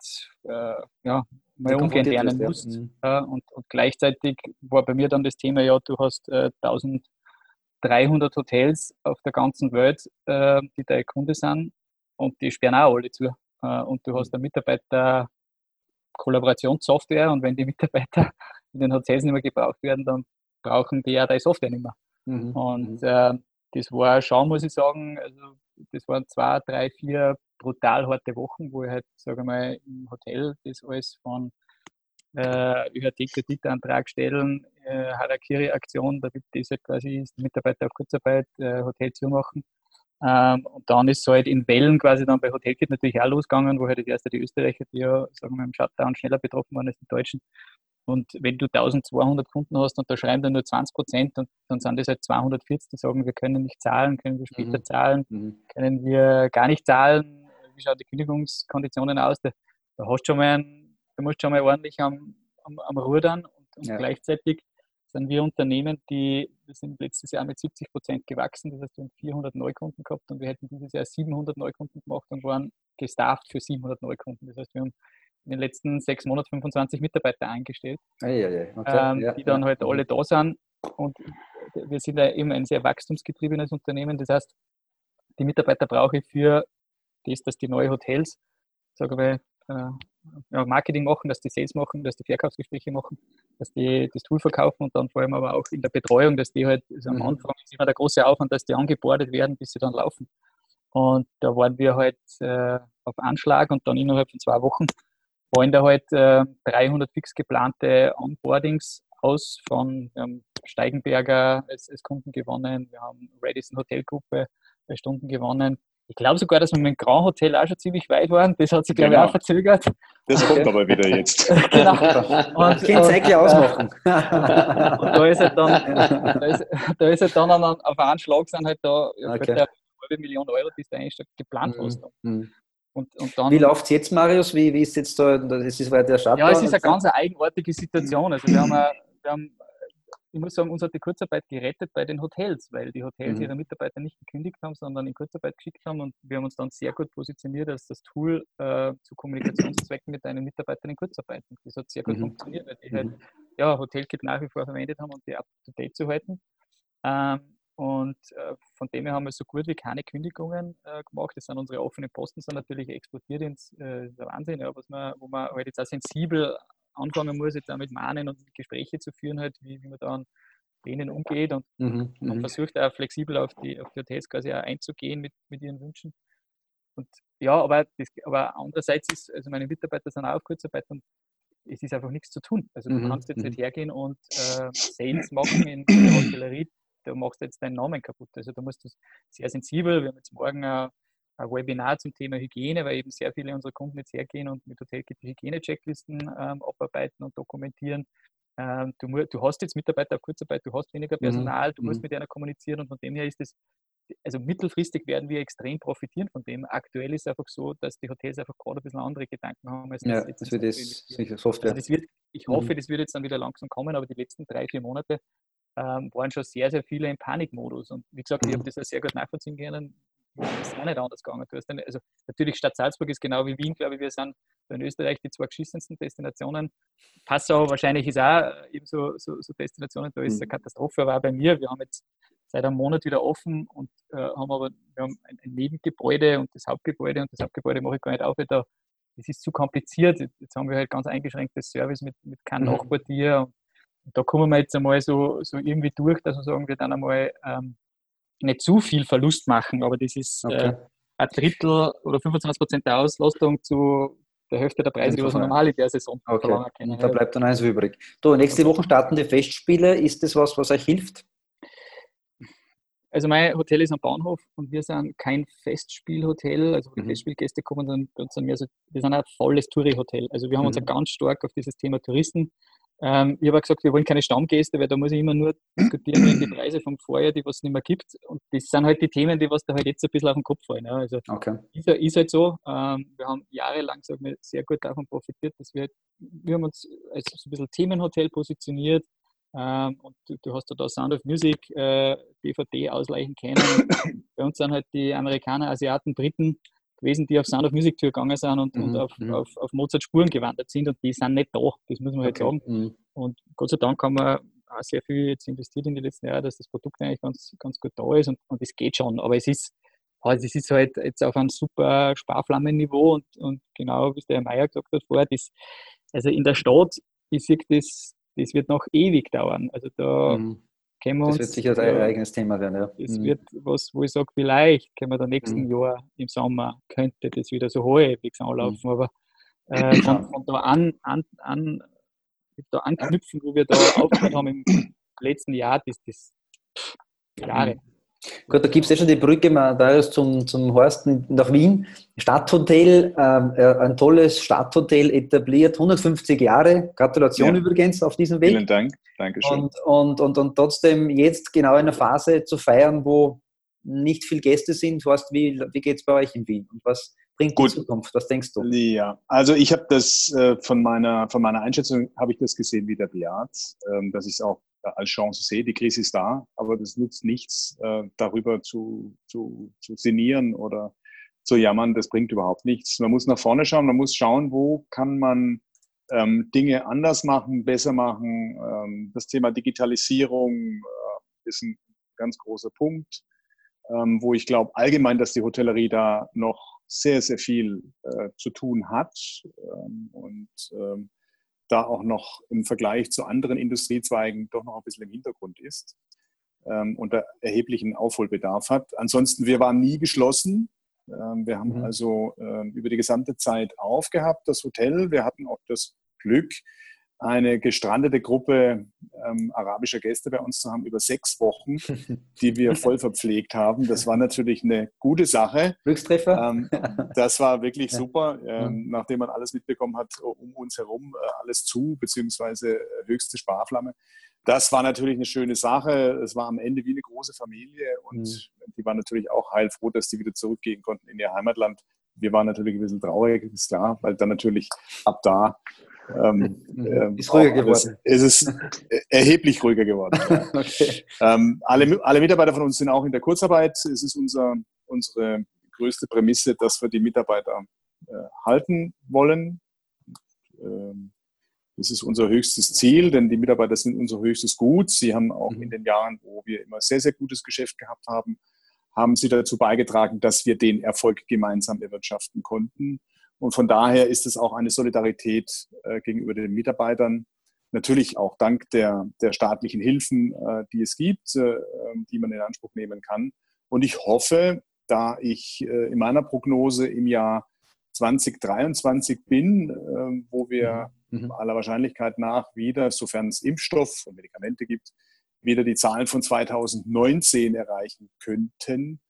äh, ja, mal umgehen lernen musst. Ja. Mhm. Ja, und, und, gleichzeitig war bei mir dann das Thema, ja, du hast äh, 1300 Hotels auf der ganzen Welt, äh, die deine Kunde sind und die sperren auch alle zu. Äh, und du hast eine Mitarbeiter Kollaborationssoftware und wenn die Mitarbeiter in den Hotels nicht mehr gebraucht werden, dann brauchen die ja deine Software nicht mehr. Mhm. Und mhm. äh, das war schon, muss ich sagen, also das waren zwei, drei, vier brutal harte Wochen, wo ich halt, sage mal, im Hotel das alles von äh, ÜHT-Kreditantrag stellen, äh, Harakiri-Aktion, damit das halt quasi ist, Mitarbeiter auf Kurzarbeit, äh, Hotel zumachen. Ähm, und dann ist es halt in Wellen quasi dann bei Hotelkit natürlich auch losgegangen, wo halt die erste die Österreicher, die ja, sagen wir, im Shutdown schneller betroffen waren als die Deutschen. Und wenn du 1200 Kunden hast und da schreiben dann nur 20 Prozent, und dann sind das halt 240, die sagen, wir können nicht zahlen, können wir später mhm. zahlen, mhm. können wir gar nicht zahlen, wie schauen die Kündigungskonditionen aus? Da, da hast schon mal ein, da musst du schon mal ordentlich am, am, am Rudern und, und ja. gleichzeitig sind wir Unternehmen, die, wir sind letztes Jahr mit 70 Prozent gewachsen, das heißt, wir haben 400 Neukunden gehabt und wir hätten dieses Jahr 700 Neukunden gemacht und waren gestafft für 700 Neukunden. Das heißt, wir haben in den letzten sechs Monaten 25 Mitarbeiter eingestellt. Okay. Ähm, ja, die dann ja. halt alle da sind. Und wir sind ja eben ein sehr wachstumsgetriebenes Unternehmen. Das heißt, die Mitarbeiter brauche ich für das, dass die neue Hotels, sagen wir, äh, ja, Marketing machen, dass die Sales machen, dass die Verkaufsgespräche machen, dass die das Tool verkaufen und dann vor allem aber auch in der Betreuung, dass die halt, also am mhm. Anfang ist immer der große Aufwand, dass die angebordet werden, bis sie dann laufen. Und da waren wir halt äh, auf Anschlag und dann innerhalb von zwei Wochen fallen da halt äh, 300 fix geplante Onboardings aus von ähm, Steigenberger als, als, Kunden gewonnen, wir haben Radisson Hotelgruppe bei Stunden gewonnen, ich glaube sogar, dass wir mit dem Grand Hotel auch schon ziemlich weit waren. Das hat sich, glaube genau. ich, auch verzögert. Das kommt aber wieder jetzt. genau. Und, Können Sie eigentlich ausmachen. und da ist halt dann, da ist, da ist halt dann auf einen Schlag sind halt da okay. eine halbe Million Euro, die du eigentlich geplant mhm. hast. Mhm. Und, und dann, wie läuft es jetzt, Marius? Wie, wie ist jetzt da, das ist der Shutdown? Ja, es ist eine ganz eigenartige Situation. Also wir haben, wir haben ich muss sagen, uns hat die Kurzarbeit gerettet bei den Hotels, weil die Hotels mhm. ihre Mitarbeiter nicht gekündigt haben, sondern in Kurzarbeit geschickt haben und wir haben uns dann sehr gut positioniert als das Tool äh, zu Kommunikationszwecken mit deinen Mitarbeitern in Kurzarbeit. Und das hat sehr gut mhm. funktioniert, weil die halt mhm. ja, Hotelkit nach wie vor verwendet haben, um die up-to-date zu halten. Ähm, und äh, von dem her haben wir so gut wie keine Kündigungen äh, gemacht. Das sind unsere offenen Posten, sind natürlich exportiert ins äh, Wahnsinn, ja, was man, wo man halt jetzt auch sensibel anfangen muss, jetzt auch mit Mahnen und Gespräche zu führen, halt, wie, wie man da an denen umgeht und mhm, man mhm. versucht auch flexibel auf die, auf die Hotels quasi auch einzugehen mit, mit ihren Wünschen. Und ja, aber, das, aber andererseits ist, also meine Mitarbeiter sind auch auf Kurzarbeit und es ist einfach nichts zu tun. Also du mhm, kannst jetzt nicht mhm. hergehen und äh, Sales machen in der Hotellerie, da machst du jetzt deinen Namen kaputt. Also da musst du sehr sensibel, wir haben jetzt morgen ein, ein Webinar zum Thema Hygiene, weil eben sehr viele unserer Kunden jetzt hergehen und mit Hotelkit Hygiene-Checklisten ähm, abarbeiten und dokumentieren. Ähm, du, du, hast jetzt Mitarbeiter auf Kurzarbeit, du hast weniger mhm, Personal, mhm. du musst mhm. mit einer kommunizieren und von dem her ist es, also mittelfristig werden wir extrem profitieren von dem. Aktuell ist es einfach so, dass die Hotels einfach gerade ein bisschen andere Gedanken haben. Als ja, das, das wird das Software. Also das wird, ich hoffe, mhm. das wird jetzt dann wieder langsam kommen, aber die letzten drei, vier Monate ähm, waren schon sehr, sehr viele im Panikmodus. Und wie gesagt, ich habe das sehr gut nachvollziehen können ist auch nicht anders gegangen. Du hast dann, also natürlich Stadt Salzburg ist genau wie Wien, glaube ich, wir sind in Österreich die zwei geschissensten Destinationen. Passau wahrscheinlich ist auch eben so, so, so Destinationen, da ist eine mhm. Katastrophe, aber auch bei mir. Wir haben jetzt seit einem Monat wieder offen und äh, haben aber wir haben ein, ein, Nebengebäude und das Hauptgebäude und das Hauptgebäude mache ich gar nicht auf, weil da das ist zu kompliziert. Jetzt haben wir halt ganz eingeschränktes Service mit, mit keinem mhm. Und, und da kommen wir jetzt einmal so, so irgendwie durch, dass wir sagen, wir dann einmal ähm, nicht zu viel Verlust machen, aber das ist okay. äh, ein Drittel oder 25 Prozent der Auslastung zu der Hälfte der Preise, die wir normal in der Saison okay. Da bleibt dann eins übrig. So, nächste Woche starten die Festspiele. Ist das was, was euch hilft? Also mein Hotel ist am Bahnhof und wir sind kein Festspielhotel. Also mhm. Festspielgäste kommen, dann bei uns sind wir, so, wir sind ein volles Touri-Hotel. Also wir haben mhm. uns ja ganz stark auf dieses Thema Touristen Ähm, ich habe gesagt, wir wollen keine Stammgäste, weil da muss ich immer nur diskutieren wegen die Preise vom Vorjahr, die was nicht mehr gibt. Und das sind halt die Themen, die was da halt jetzt ein bisschen auf den Kopf fallen. Ja. Also okay. ist, ist, halt so. Ähm, wir haben jahrelang sagen wir, sehr gut davon profitiert, dass wir, halt, wir haben uns als so ein bisschen Themenhotel positioniert. Ähm, und du, du, hast da Sound of Music, äh, DVD ausleichen können. Bei uns sind halt die Amerikaner, Asiaten, Briten gewesen, die auf Sound of Music Tour gegangen sind und, mhm. und auf, mhm. auf, auf, Mozart Spuren gewandert sind und die sind nicht da, das muss man halt okay. sagen. Mhm. Und Gott sei Dank haben wir auch sehr viel jetzt investiert in die letzten Jahre, dass das Produkt eigentlich ganz, ganz gut da ist und, und es geht schon, aber es ist, also es ist halt jetzt auf einem super Sparflammenniveau und, und genau, wie der Herr Meier gesagt hat vorher, das, also in der Stadt, ich sehe das, das wird noch ewig dauern. Also da mhm. Können wir uns. Das wird sicher ein ja, eigenes Thema werden, ja. Das mhm. wird was, wo ich sage, vielleicht können wir da nächsten mhm. Jahr im Sommer könnte das wieder so halbwegs anlaufen, mhm. aber äh, von, von, da an, an, an da anknüpfen, wo wir da aufgehört haben im letzten Jahr, das ist Jahre. Gut, da gibt es ja schon die Brücke da zum, zum Horst nach Wien. Stadthotel, äh, ein tolles Stadthotel etabliert, 150 Jahre. Gratulation ja. übrigens auf diesem Weg. Vielen Dank, Dankeschön. Und, und, und, und trotzdem jetzt genau in einer Phase zu feiern, wo nicht viele Gäste sind. Horst, wie, wie geht es bei euch in Wien? Und was bringt Gut. die Zukunft? Was denkst du? Ja, also ich habe das äh, von, meiner, von meiner Einschätzung, habe ich das gesehen wie der Beat, ähm, dass ich es auch als Chance sehe. Die Krise ist da, aber das nutzt nichts, äh, darüber zu, zu, zu sinnieren oder zu jammern. Das bringt überhaupt nichts. Man muss nach vorne schauen, man muss schauen, wo kann man ähm, Dinge anders machen, besser machen. Ähm, das Thema Digitalisierung äh, ist ein ganz großer Punkt, ähm, wo ich glaube allgemein, dass die Hotellerie da noch sehr, sehr viel äh, zu tun hat. Ähm, und ähm, da auch noch im Vergleich zu anderen Industriezweigen doch noch ein bisschen im Hintergrund ist ähm, und da erheblichen Aufholbedarf hat. Ansonsten, wir waren nie geschlossen. Ähm, wir haben mhm. also ähm, über die gesamte Zeit aufgehabt, das Hotel. Wir hatten auch das Glück, eine gestrandete Gruppe ähm, arabischer Gäste bei uns zu haben über sechs Wochen, die wir voll verpflegt haben. Das war natürlich eine gute Sache. Glückstreffer? Ähm, das war wirklich super, ähm, nachdem man alles mitbekommen hat, um uns herum äh, alles zu, beziehungsweise äh, höchste Sparflamme. Das war natürlich eine schöne Sache. Es war am Ende wie eine große Familie und mhm. die waren natürlich auch heilfroh, dass die wieder zurückgehen konnten in ihr Heimatland. Wir waren natürlich ein bisschen traurig, ist klar, weil dann natürlich ab da ähm, ähm, ist ruhiger geworden. Es ist erheblich ruhiger geworden. Okay. ähm, alle, alle Mitarbeiter von uns sind auch in der Kurzarbeit. Es ist unser, unsere größte Prämisse, dass wir die Mitarbeiter äh, halten wollen. Ähm, das ist unser höchstes Ziel, denn die Mitarbeiter sind unser höchstes Gut. Sie haben auch mhm. in den Jahren, wo wir immer sehr, sehr gutes Geschäft gehabt haben, haben sie dazu beigetragen, dass wir den Erfolg gemeinsam erwirtschaften konnten. Und von daher ist es auch eine Solidarität äh, gegenüber den Mitarbeitern. Natürlich auch dank der, der staatlichen Hilfen, äh, die es gibt, äh, die man in Anspruch nehmen kann. Und ich hoffe, da ich äh, in meiner Prognose im Jahr 2023 bin, äh, wo wir mhm. mhm. aller Wahrscheinlichkeit nach wieder, sofern es Impfstoff und Medikamente gibt, wieder die Zahlen von 2019 erreichen könnten,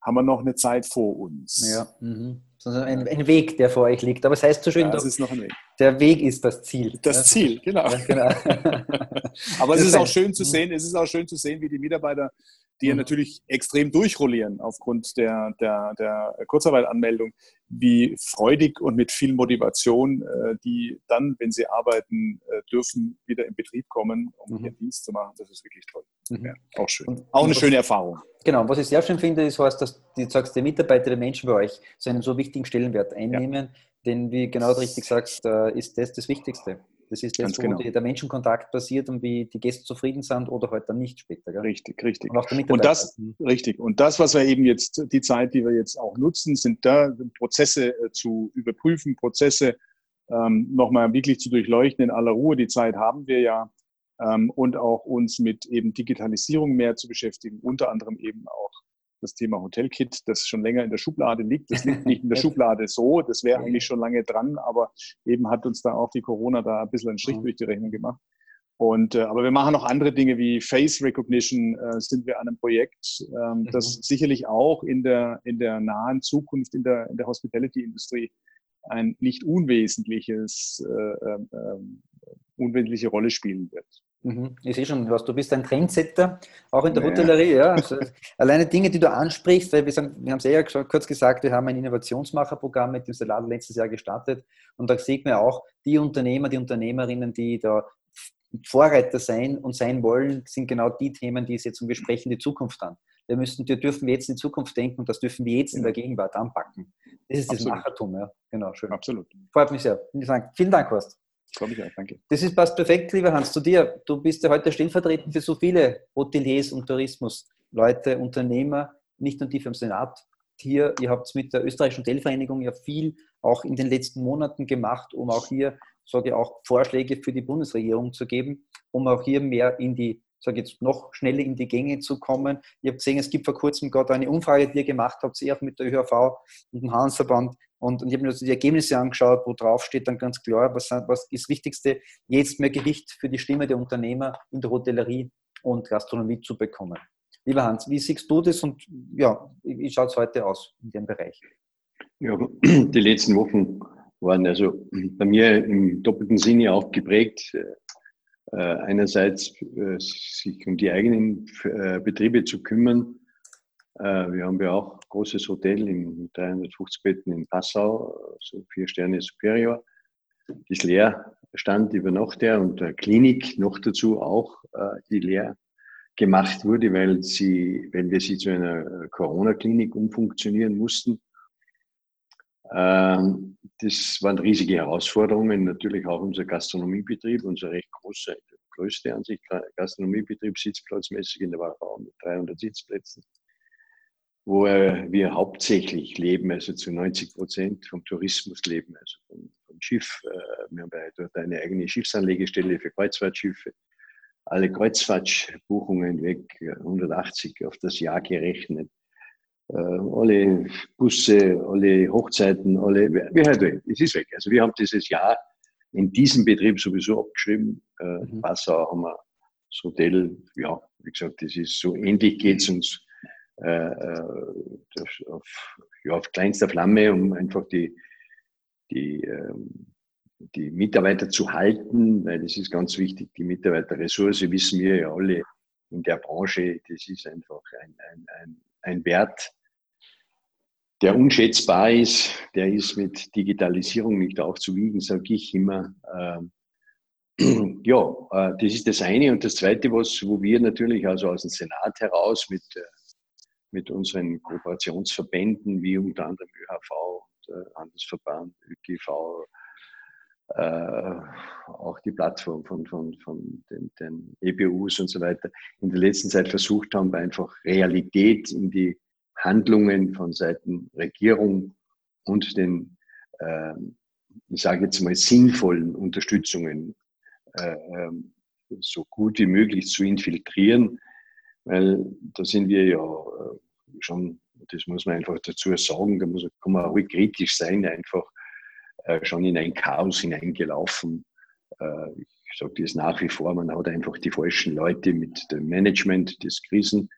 haben wir noch eine Zeit vor uns. Ja. Mhm sondern ein, ein, Weg, der vor euch liegt. Aber es heißt so schön, ja, ein Weg. der Weg ist das Ziel. Das Ziel, genau. Ja, genau. Aber es ist auch schön zu sehen, es ist auch schön zu sehen, wie die Mitarbeiter, die ja mhm. natürlich extrem durchrollieren aufgrund der, der, der Kurzarbeitanmeldung, wie freudig und mit viel Motivation äh, die dann, wenn sie arbeiten äh, dürfen, wieder in Betrieb kommen, um mhm. ihren Dienst zu machen. Das ist wirklich toll. Mhm. Ja, auch schön. Und, auch eine schöne Erfahrung. Genau, was ich sehr schön finde, ist, heißt, dass du sagst, die Mitarbeiter, die Menschen bei euch so einen so wichtigen Stellenwert einnehmen, ja. denn wie genau du richtig sagst, äh, ist das das Wichtigste. Das ist das, wo genau. der Menschenkontakt passiert und wie die Gäste zufrieden sind oder halt dann nicht später. Gell? Richtig, richtig. Und, und das, mhm. richtig. Und das, was wir eben jetzt, die Zeit, die wir jetzt auch nutzen, sind da Prozesse äh, zu überprüfen, Prozesse ähm, nochmal wirklich zu durchleuchten in aller Ruhe. Die Zeit haben wir ja. Ähm, und auch uns mit eben Digitalisierung mehr zu beschäftigen, unter anderem eben auch das Thema Hotelkit, das schon länger in der Schublade liegt. Das liegt nicht in der Schublade so, das wäre eigentlich schon lange dran, aber eben hat uns da auch die Corona da ein bisschen einen Strich durch die Rechnung gemacht. Und, äh, aber wir machen noch andere Dinge wie Face Recognition, äh, sind wir an einem Projekt, ähm, mhm. das sicherlich auch in der, in der nahen Zukunft in der, in der Hospitality-Industrie ein nicht unwesentliches äh, ähm unwesentliche Rolle spielen wird. Mhm. Ich sehe schon, du bist ein Trendsetter, auch in der ja. Hotellerie. Ja. Also, alleine Dinge, die du ansprichst, weil wir, sind, wir haben es ja kurz gesagt, wir haben ein Innovationsmacherprogramm mit dem Salat letztes Jahr gestartet und da sieht man auch, die Unternehmer, die Unternehmerinnen, die da Vorreiter sein und sein wollen, sind genau die Themen, die es jetzt um sprechen die Zukunft an. Wir, müssen, wir dürfen jetzt in die Zukunft denken und das dürfen wir jetzt in der Gegenwart anpacken. Das ist Absolut. das Machertum, ja. Genau, schön. Absolut. Freut mich sehr. Vielen Dank, Horst. Freue mich auch, danke. Das ist passt perfekt, lieber Hans, zu dir. Du bist ja heute stellvertretend für so viele Hoteliers und Tourismusleute, Unternehmer, nicht nur die vom Senat. Hier, ihr habt es mit der österreichischen Hotelvereinigung ja viel auch in den letzten Monaten gemacht, um auch hier, sage ich auch, Vorschläge für die Bundesregierung zu geben, um auch hier mehr in die sage jetzt, noch schneller in die Gänge zu kommen. Ich habe gesehen, es gibt vor kurzem gerade eine Umfrage, die ihr gemacht habt, auch mit der ÖHV und dem Handelsverband. Und, und ich habe mir also die Ergebnisse angeschaut, wo drauf steht dann ganz klar, was, was ist das Wichtigste, jetzt mehr Gewicht für die Stimme der Unternehmer in der Hotellerie und Gastronomie zu bekommen. Lieber Hans, wie siehst du das und ja, wie schaut es heute aus in dem Bereich? Ja, die letzten Wochen waren also bei mir im doppelten Sinne auch geprägt. Äh, einerseits äh, sich um die eigenen äh, Betriebe zu kümmern. Wir haben ja auch ein großes Hotel in 350 Betten in Passau, so vier Sterne Superior. Das leer stand über Nacht der und der Klinik noch dazu auch, die leer gemacht wurde, weil, sie, weil wir sie zu einer Corona-Klinik umfunktionieren mussten. Ähm, das waren riesige Herausforderungen, natürlich auch unser Gastronomiebetrieb, unser recht großer, größte an sich Gastronomiebetrieb, sitzplatzmäßig in der Wachau mit 300 Sitzplätzen, wo wir hauptsächlich leben, also zu 90 Prozent vom Tourismus leben, also vom, vom Schiff. Äh, wir haben dort eine eigene Schiffsanlegestelle für Kreuzfahrtschiffe. Alle Kreuzfahrtbuchungen weg, 180 auf das Jahr gerechnet äh, alle Busse, alle Hochzeiten, alle, wie halt weg. Es ist weg. Also wir haben dieses Jahr in diesem Betrieb sowieso abgeschrieben. Äh, mhm. Passau haben wir das Hotel, ja, wie gesagt, das ist so ähnlich geht es uns äh, äh auf, ja, auf kleinster Flamme, um einfach die, die, ähm, die Mitarbeiter zu halten, weil das ist ganz wichtig. Die Mitarbeiterressource wissen wir ja alle in der Branche, das ist einfach ein, ein, ein, ein Wert, der unschätzbar ist, der ist mit Digitalisierung nicht aufzuwiegen, sage ich immer. Ähm, ja, äh, das ist das eine. Und das zweite, was, wo wir natürlich also aus dem Senat heraus mit, mit unseren Kooperationsverbänden, wie unter anderem ÖHV und äh, Handelsverband, ÖGV, äh, auch die Plattform von, von, von den, den EBUs und so weiter, in der letzten Zeit versucht haben, einfach Realität in die Handlungen von Seiten Regierung und den, äh, ich sage jetzt mal, sinnvollen Unterstützungen äh, ähm, so gut wie möglich zu infiltrieren, weil da sind wir ja äh, schon, das muss man einfach dazu sagen, da muss, kann man auch kritisch sein, einfach äh, schon in ein Chaos hineingelaufen. Äh, ich sage das nach wie vor, man hat einfach die falschen Leute mit dem Management des Krisen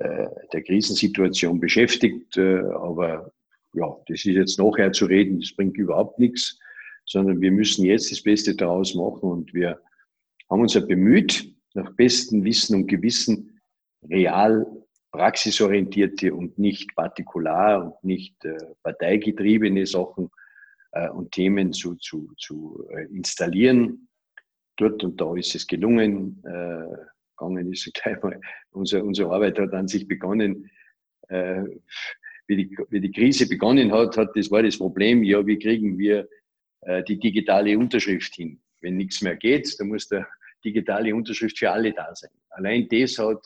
der Krisensituation beschäftigt. Aber ja, das ist jetzt nachher zu reden, das bringt überhaupt nichts, sondern wir müssen jetzt das Beste daraus machen und wir haben uns ja bemüht, nach bestem Wissen und Gewissen real praxisorientierte und nicht partikular und nicht äh, parteigetriebene Sachen äh, und Themen zu, zu, zu äh, installieren. Dort und da ist es gelungen. Äh, gegangen ist. Unsere, unsere Arbeit hat an sich begonnen, äh, wie, die, wie die Krise begonnen hat, hat, das war das Problem, ja, wie kriegen wir äh, die digitale Unterschrift hin? Wenn nichts mehr geht, dann muss der digitale Unterschrift für alle da sein. Allein das hat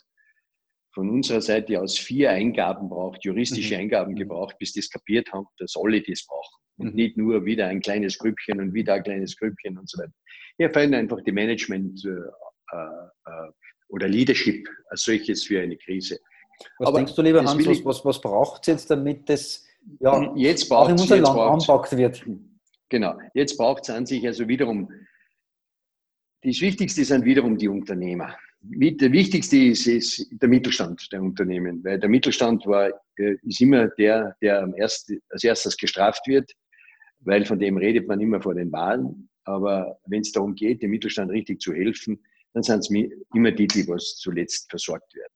von unserer Seite aus vier Eingaben braucht, juristische mhm. Eingaben mhm. gebraucht, bis das kapiert haben, dass alle das brauchen. Und mhm. nicht nur wieder ein kleines Grüppchen und wieder ein kleines Grüppchen und so weiter. Hier fallen einfach die Management äh, äh, oder Leadership als solches für eine Krise. Was Aber denkst du, lieber Hans, was, was, was braucht es jetzt, damit das ja, jetzt auch in unser Land anpackt wird? Genau, jetzt braucht es an sich also wiederum, das Wichtigste sind wiederum die Unternehmer. Der wichtigste ist, ist der Mittelstand der Unternehmen, weil der Mittelstand war, äh, ist immer der, der am erst, als erstes gestraft wird, weil von dem redet man immer vor den Wahlen. aber wenn es darum geht, dem Mittelstand richtig zu helfen, dann sind es immer die, die was zuletzt versorgt werden.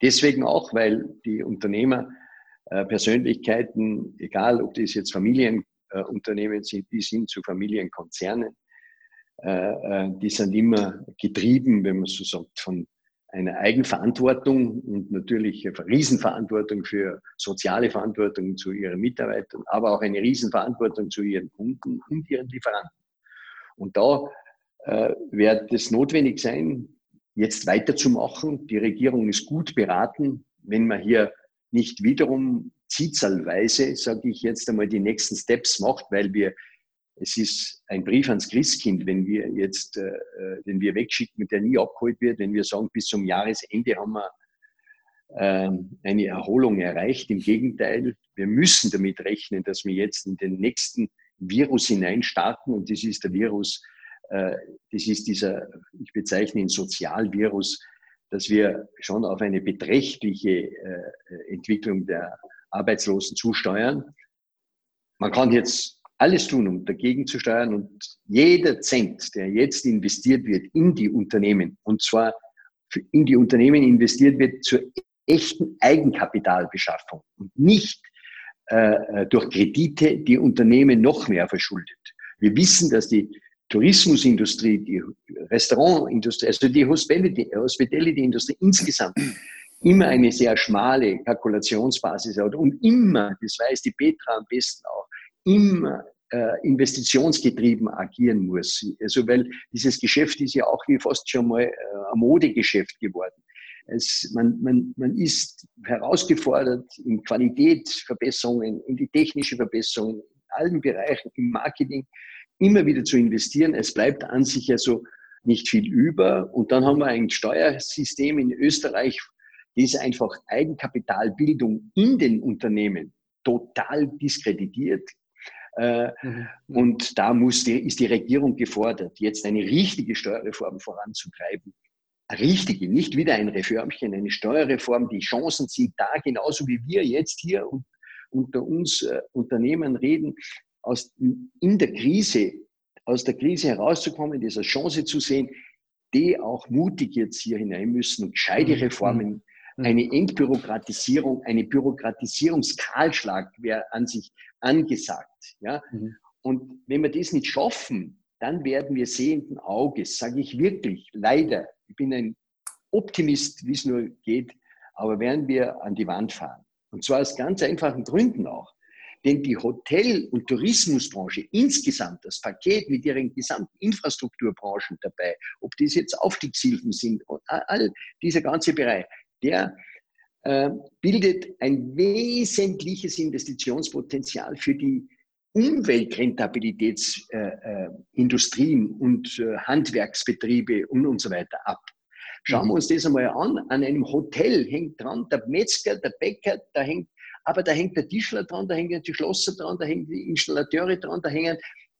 Deswegen auch, weil die Unternehmer, äh, Persönlichkeiten, egal ob das jetzt Familienunternehmen sind, die sind zu Familienkonzernen, die sind immer getrieben, wenn man so sagt, von einer Eigenverantwortung und natürlich eine Riesenverantwortung für soziale Verantwortung zu ihren Mitarbeitern, aber auch eine Riesenverantwortung zu ihren Kunden und ihren Lieferanten. Und da äh, wird es notwendig sein, jetzt weiterzumachen. Die Regierung ist gut beraten, wenn man hier nicht wiederum zielzahlweise, sage ich jetzt einmal, die nächsten Steps macht, weil wir es ist ein Brief ans Christkind, wenn wir jetzt, äh, äh, den wir wegschicken, der nie abgeholt wird, wenn wir sagen, bis zum Jahresende haben wir äh, eine Erholung erreicht. Im Gegenteil, wir müssen damit rechnen, dass wir jetzt in den nächsten Virus hineinstarten und das ist der Virus, äh, das ist dieser, ich bezeichne ihn Sozialvirus, dass wir schon auf eine beträchtliche äh, Entwicklung der Arbeitslosen zusteuern. Man kann jetzt alles tun, um dagegen zu steuern. Und jeder Cent, der jetzt investiert wird in die Unternehmen, und zwar in die Unternehmen investiert wird zur echten Eigenkapitalbeschaffung und nicht äh, äh, durch Kredite die Unternehmen noch mehr verschuldet. Wir wissen, dass die Tourismusindustrie, die Restaurantindustrie, also die Hospitality-Industrie insgesamt immer eine sehr schmale Kalkulationsbasis hat und immer, das weiß die Petra am besten auch, immer äh, investitionsgetrieben agieren muss. Also weil dieses Geschäft ist ja auch wie fast schon mal äh, ein Modegeschäft geworden. Es, man, man, man ist herausgefordert in Qualitätsverbesserungen, in die technische Verbesserung, in allen Bereichen, im Marketing, immer wieder zu investieren. Es bleibt an sich also nicht viel über. Und dann haben wir ein Steuersystem in Österreich, das einfach Eigenkapitalbildung in den Unternehmen total diskreditiert. Äh, mhm. Und da muss die, ist die Regierung gefordert, jetzt eine richtige Steuerreform voranzutreiben. Eine richtige, nicht wieder ein Reformchen, eine Steuerreform, die Chancen sieht, da genauso wie wir jetzt hier und, unter uns äh, Unternehmen reden, aus, in der Krise, aus der Krise herauszukommen, diese Chance zu sehen, die auch mutig jetzt hier hinein müssen und gescheite mhm. Reformen Mhm. Eine Entbürokratisierung, eine Bürokratisierungskahlschlag wäre an sich angesagt. Ja? Mhm. Und wenn wir das nicht schaffen, dann werden wir sehenden Auges, sage ich wirklich, leider, ich bin ein Optimist, wie es nur geht, aber werden wir an die Wand fahren. Und zwar aus ganz einfachen Gründen auch. Denn die Hotel- und Tourismusbranche insgesamt, das Paket mit ihren gesamten Infrastrukturbranchen dabei, ob das jetzt Aufstiegshilfen sind, all dieser ganze Bereich, der bildet ein wesentliches Investitionspotenzial für die Umweltrentabilitätsindustrien äh, äh, und äh, Handwerksbetriebe und, und so weiter ab. Schauen wir uns das einmal an. An einem Hotel hängt dran der Metzger, der Bäcker, da hängt, aber da hängt der Tischler dran, da hängen die Schlosser dran, da hängen die Installateure dran, da hängen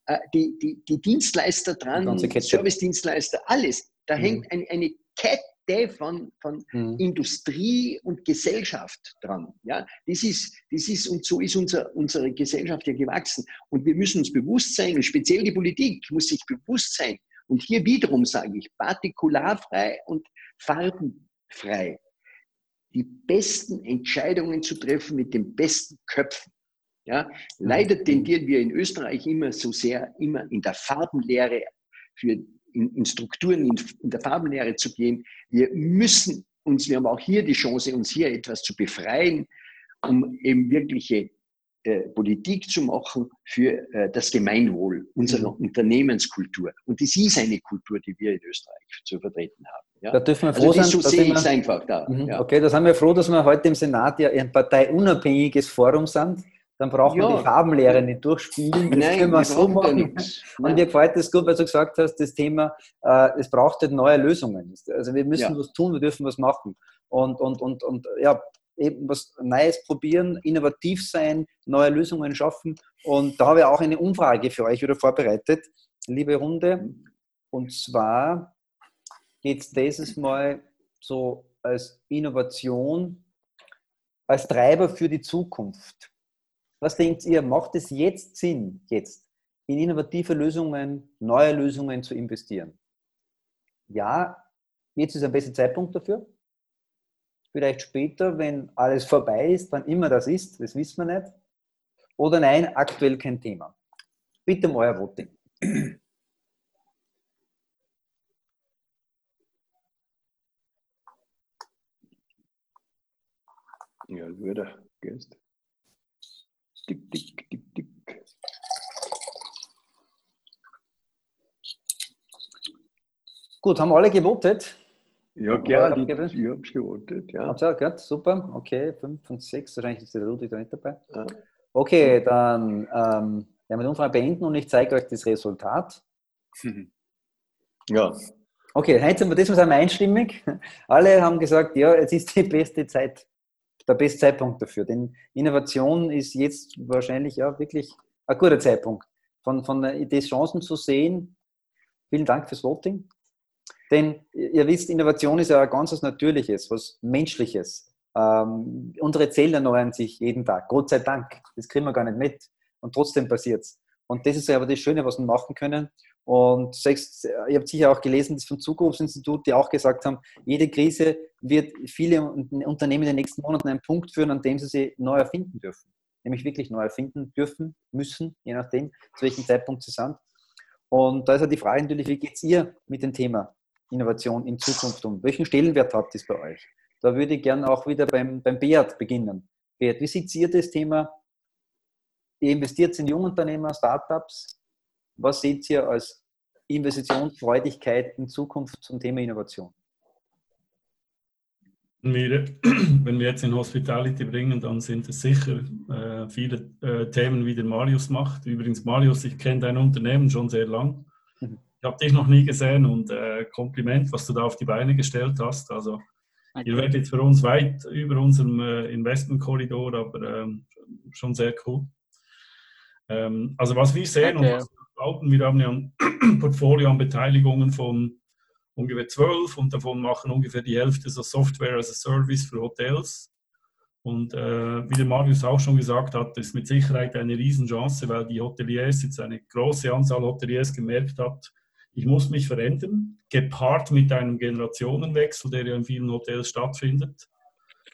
äh, die, die, die, Dienstleister dran, Service-Dienstleister, alles. Da mhm. hängt ein, eine Kette Kette von, von mhm. Industrie und Gesellschaft dran. Ja, das ist, das ist und so ist unser, unsere Gesellschaft ja gewachsen. Und wir müssen uns bewusst sein, und speziell die Politik muss sich bewusst sein. Und hier wiederum sage ich, partikularfrei und farbenfrei die besten Entscheidungen zu treffen mit den besten Köpfen. Ja, leider mhm. tendieren wir in Österreich immer so sehr immer in der Farbenlehre für in, in Strukturen, in, in der Farbenlehre zu gehen. Wir müssen uns, wir haben auch hier die Chance, uns hier etwas zu befreien, um eben wirkliche äh, Politik zu machen für äh, das Gemeinwohl unserer mhm. Unternehmenskultur. Und das ist eine Kultur, die wir in Österreich zu vertreten haben. Ja? Da dürfen wir also froh also sein. So sehe ich es einfach da. Mhm. Ja. Okay, da sind wir froh, dass wir heute im Senat ja ein parteiunabhängiges Forum sind dann braucht man ja. die Farbenlehre nicht durchspielen. Das Nein, können wir so machen. Und mir gefällt das gut, weil du gesagt hast, das Thema, äh, es braucht halt neue Lösungen. Also wir müssen ja. was tun, wir dürfen was machen. Und, und, und, und ja, eben was Neues probieren, innovativ sein, neue Lösungen schaffen. Und da habe ich auch eine Umfrage für euch wieder vorbereitet, liebe Runde. Und zwar geht es dieses Mal so als Innovation, als Treiber für die Zukunft. Was denkt ihr, macht es jetzt Sinn, jetzt in innovative Lösungen, neue Lösungen zu investieren? Ja, jetzt ist ein besser Zeitpunkt dafür. Vielleicht später, wenn alles vorbei ist, wann immer das ist, das wissen wir nicht. Oder nein, aktuell kein Thema. Bitte um euer Voting. Ja, würde. Gehst. Tick, tick, tick, tick. Gut, haben alle gewotet? Ja, gerne. Ich, habe es gewotet, ja. Habt ihr gehört? Super, okay, 5 und 6, wahrscheinlich ist der Ludwig da nicht dabei. Ja. Okay, dann ähm, werden wir die Umfrage beenden und ich zeige euch das Resultat. Ja. Okay, heute sind wir das sind wir einstimmig. Alle haben gesagt, ja, es ist die beste Zeit, der beste Zeitpunkt dafür. Denn Innovation ist jetzt wahrscheinlich ja wirklich ein guter Zeitpunkt. Von, von Idee Chancen zu sehen. Vielen Dank fürs Voting. Denn ihr wisst, Innovation ist ja ein ganz was Natürliches, was Menschliches. Ähm, unsere Zellen erneuern sich jeden Tag, Gott sei Dank. Das kriegen wir gar nicht mit. Und trotzdem passiert es. Und das ist aber das Schöne, was wir machen können. Und ihr habt sicher auch gelesen, das vom Zukunftsinstitut, die auch gesagt haben, jede Krise wird viele Unternehmen in den nächsten Monaten einen Punkt führen, an dem sie sie neu erfinden dürfen. Nämlich wirklich neu erfinden dürfen, müssen, je nachdem, zu welchem Zeitpunkt sie sind. Und da ist ja die Frage natürlich, wie geht es ihr mit dem Thema Innovation in Zukunft um? Welchen Stellenwert hat das bei euch? Da würde ich gerne auch wieder beim, beim Beat beginnen. Beat, wie seht ihr das Thema? Ihr investiert in Jungunternehmer, Startups. Was seht ihr als Investitionsfreudigkeit in Zukunft zum Thema Innovation? Wenn wir jetzt in Hospitality bringen, dann sind es sicher äh, viele äh, Themen, wie der Marius macht. Übrigens, Marius, ich kenne dein Unternehmen schon sehr lang. Mhm. Ich habe dich noch nie gesehen und äh, Kompliment, was du da auf die Beine gestellt hast. Also Okay. Ihr werdet jetzt für uns weit über unserem äh, Investmentkorridor, aber ähm, schon sehr cool. Ähm, also was wir sehen okay. und was wir glauben, wir haben ja ein Portfolio an Beteiligungen von ungefähr zwölf und davon machen ungefähr die Hälfte so Software as a Service für Hotels. Und äh, wie der Marius auch schon gesagt hat, ist mit Sicherheit eine Riesenchance, weil die Hoteliers jetzt eine große Anzahl Hoteliers gemerkt hat, ich muss mich verändern, gepaart mit einem Generationenwechsel, der ja in vielen Hotels stattfindet,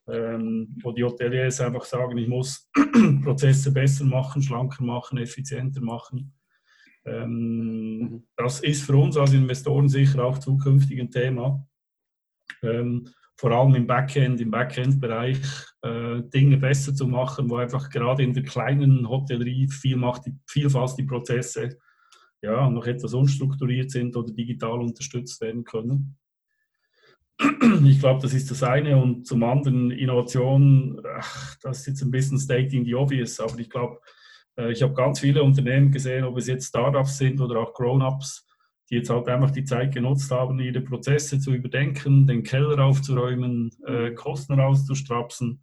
ähm, wo die Hoteliers einfach sagen, ich muss Prozesse besser machen, schlanker machen, effizienter machen. Ähm, mhm. Das ist für uns als Investoren sicher auch zukünftig ein Thema. Ähm, vor allem im Backend, im Backend-Bereich äh, Dinge besser zu machen, wo einfach gerade in der kleinen Hotellerie viel macht, die, vielfach die Prozesse ja, noch etwas unstrukturiert sind oder digital unterstützt werden können. Ich glaube, das ist das eine. Und zum anderen Innovation, ach, das ist jetzt ein bisschen stating the obvious, aber ich glaube, ich habe ganz viele Unternehmen gesehen, ob es jetzt Startups sind oder auch Grown-ups, die jetzt halt einfach die Zeit genutzt haben, ihre Prozesse zu überdenken, den Keller aufzuräumen, äh, Kosten rauszustrapsen,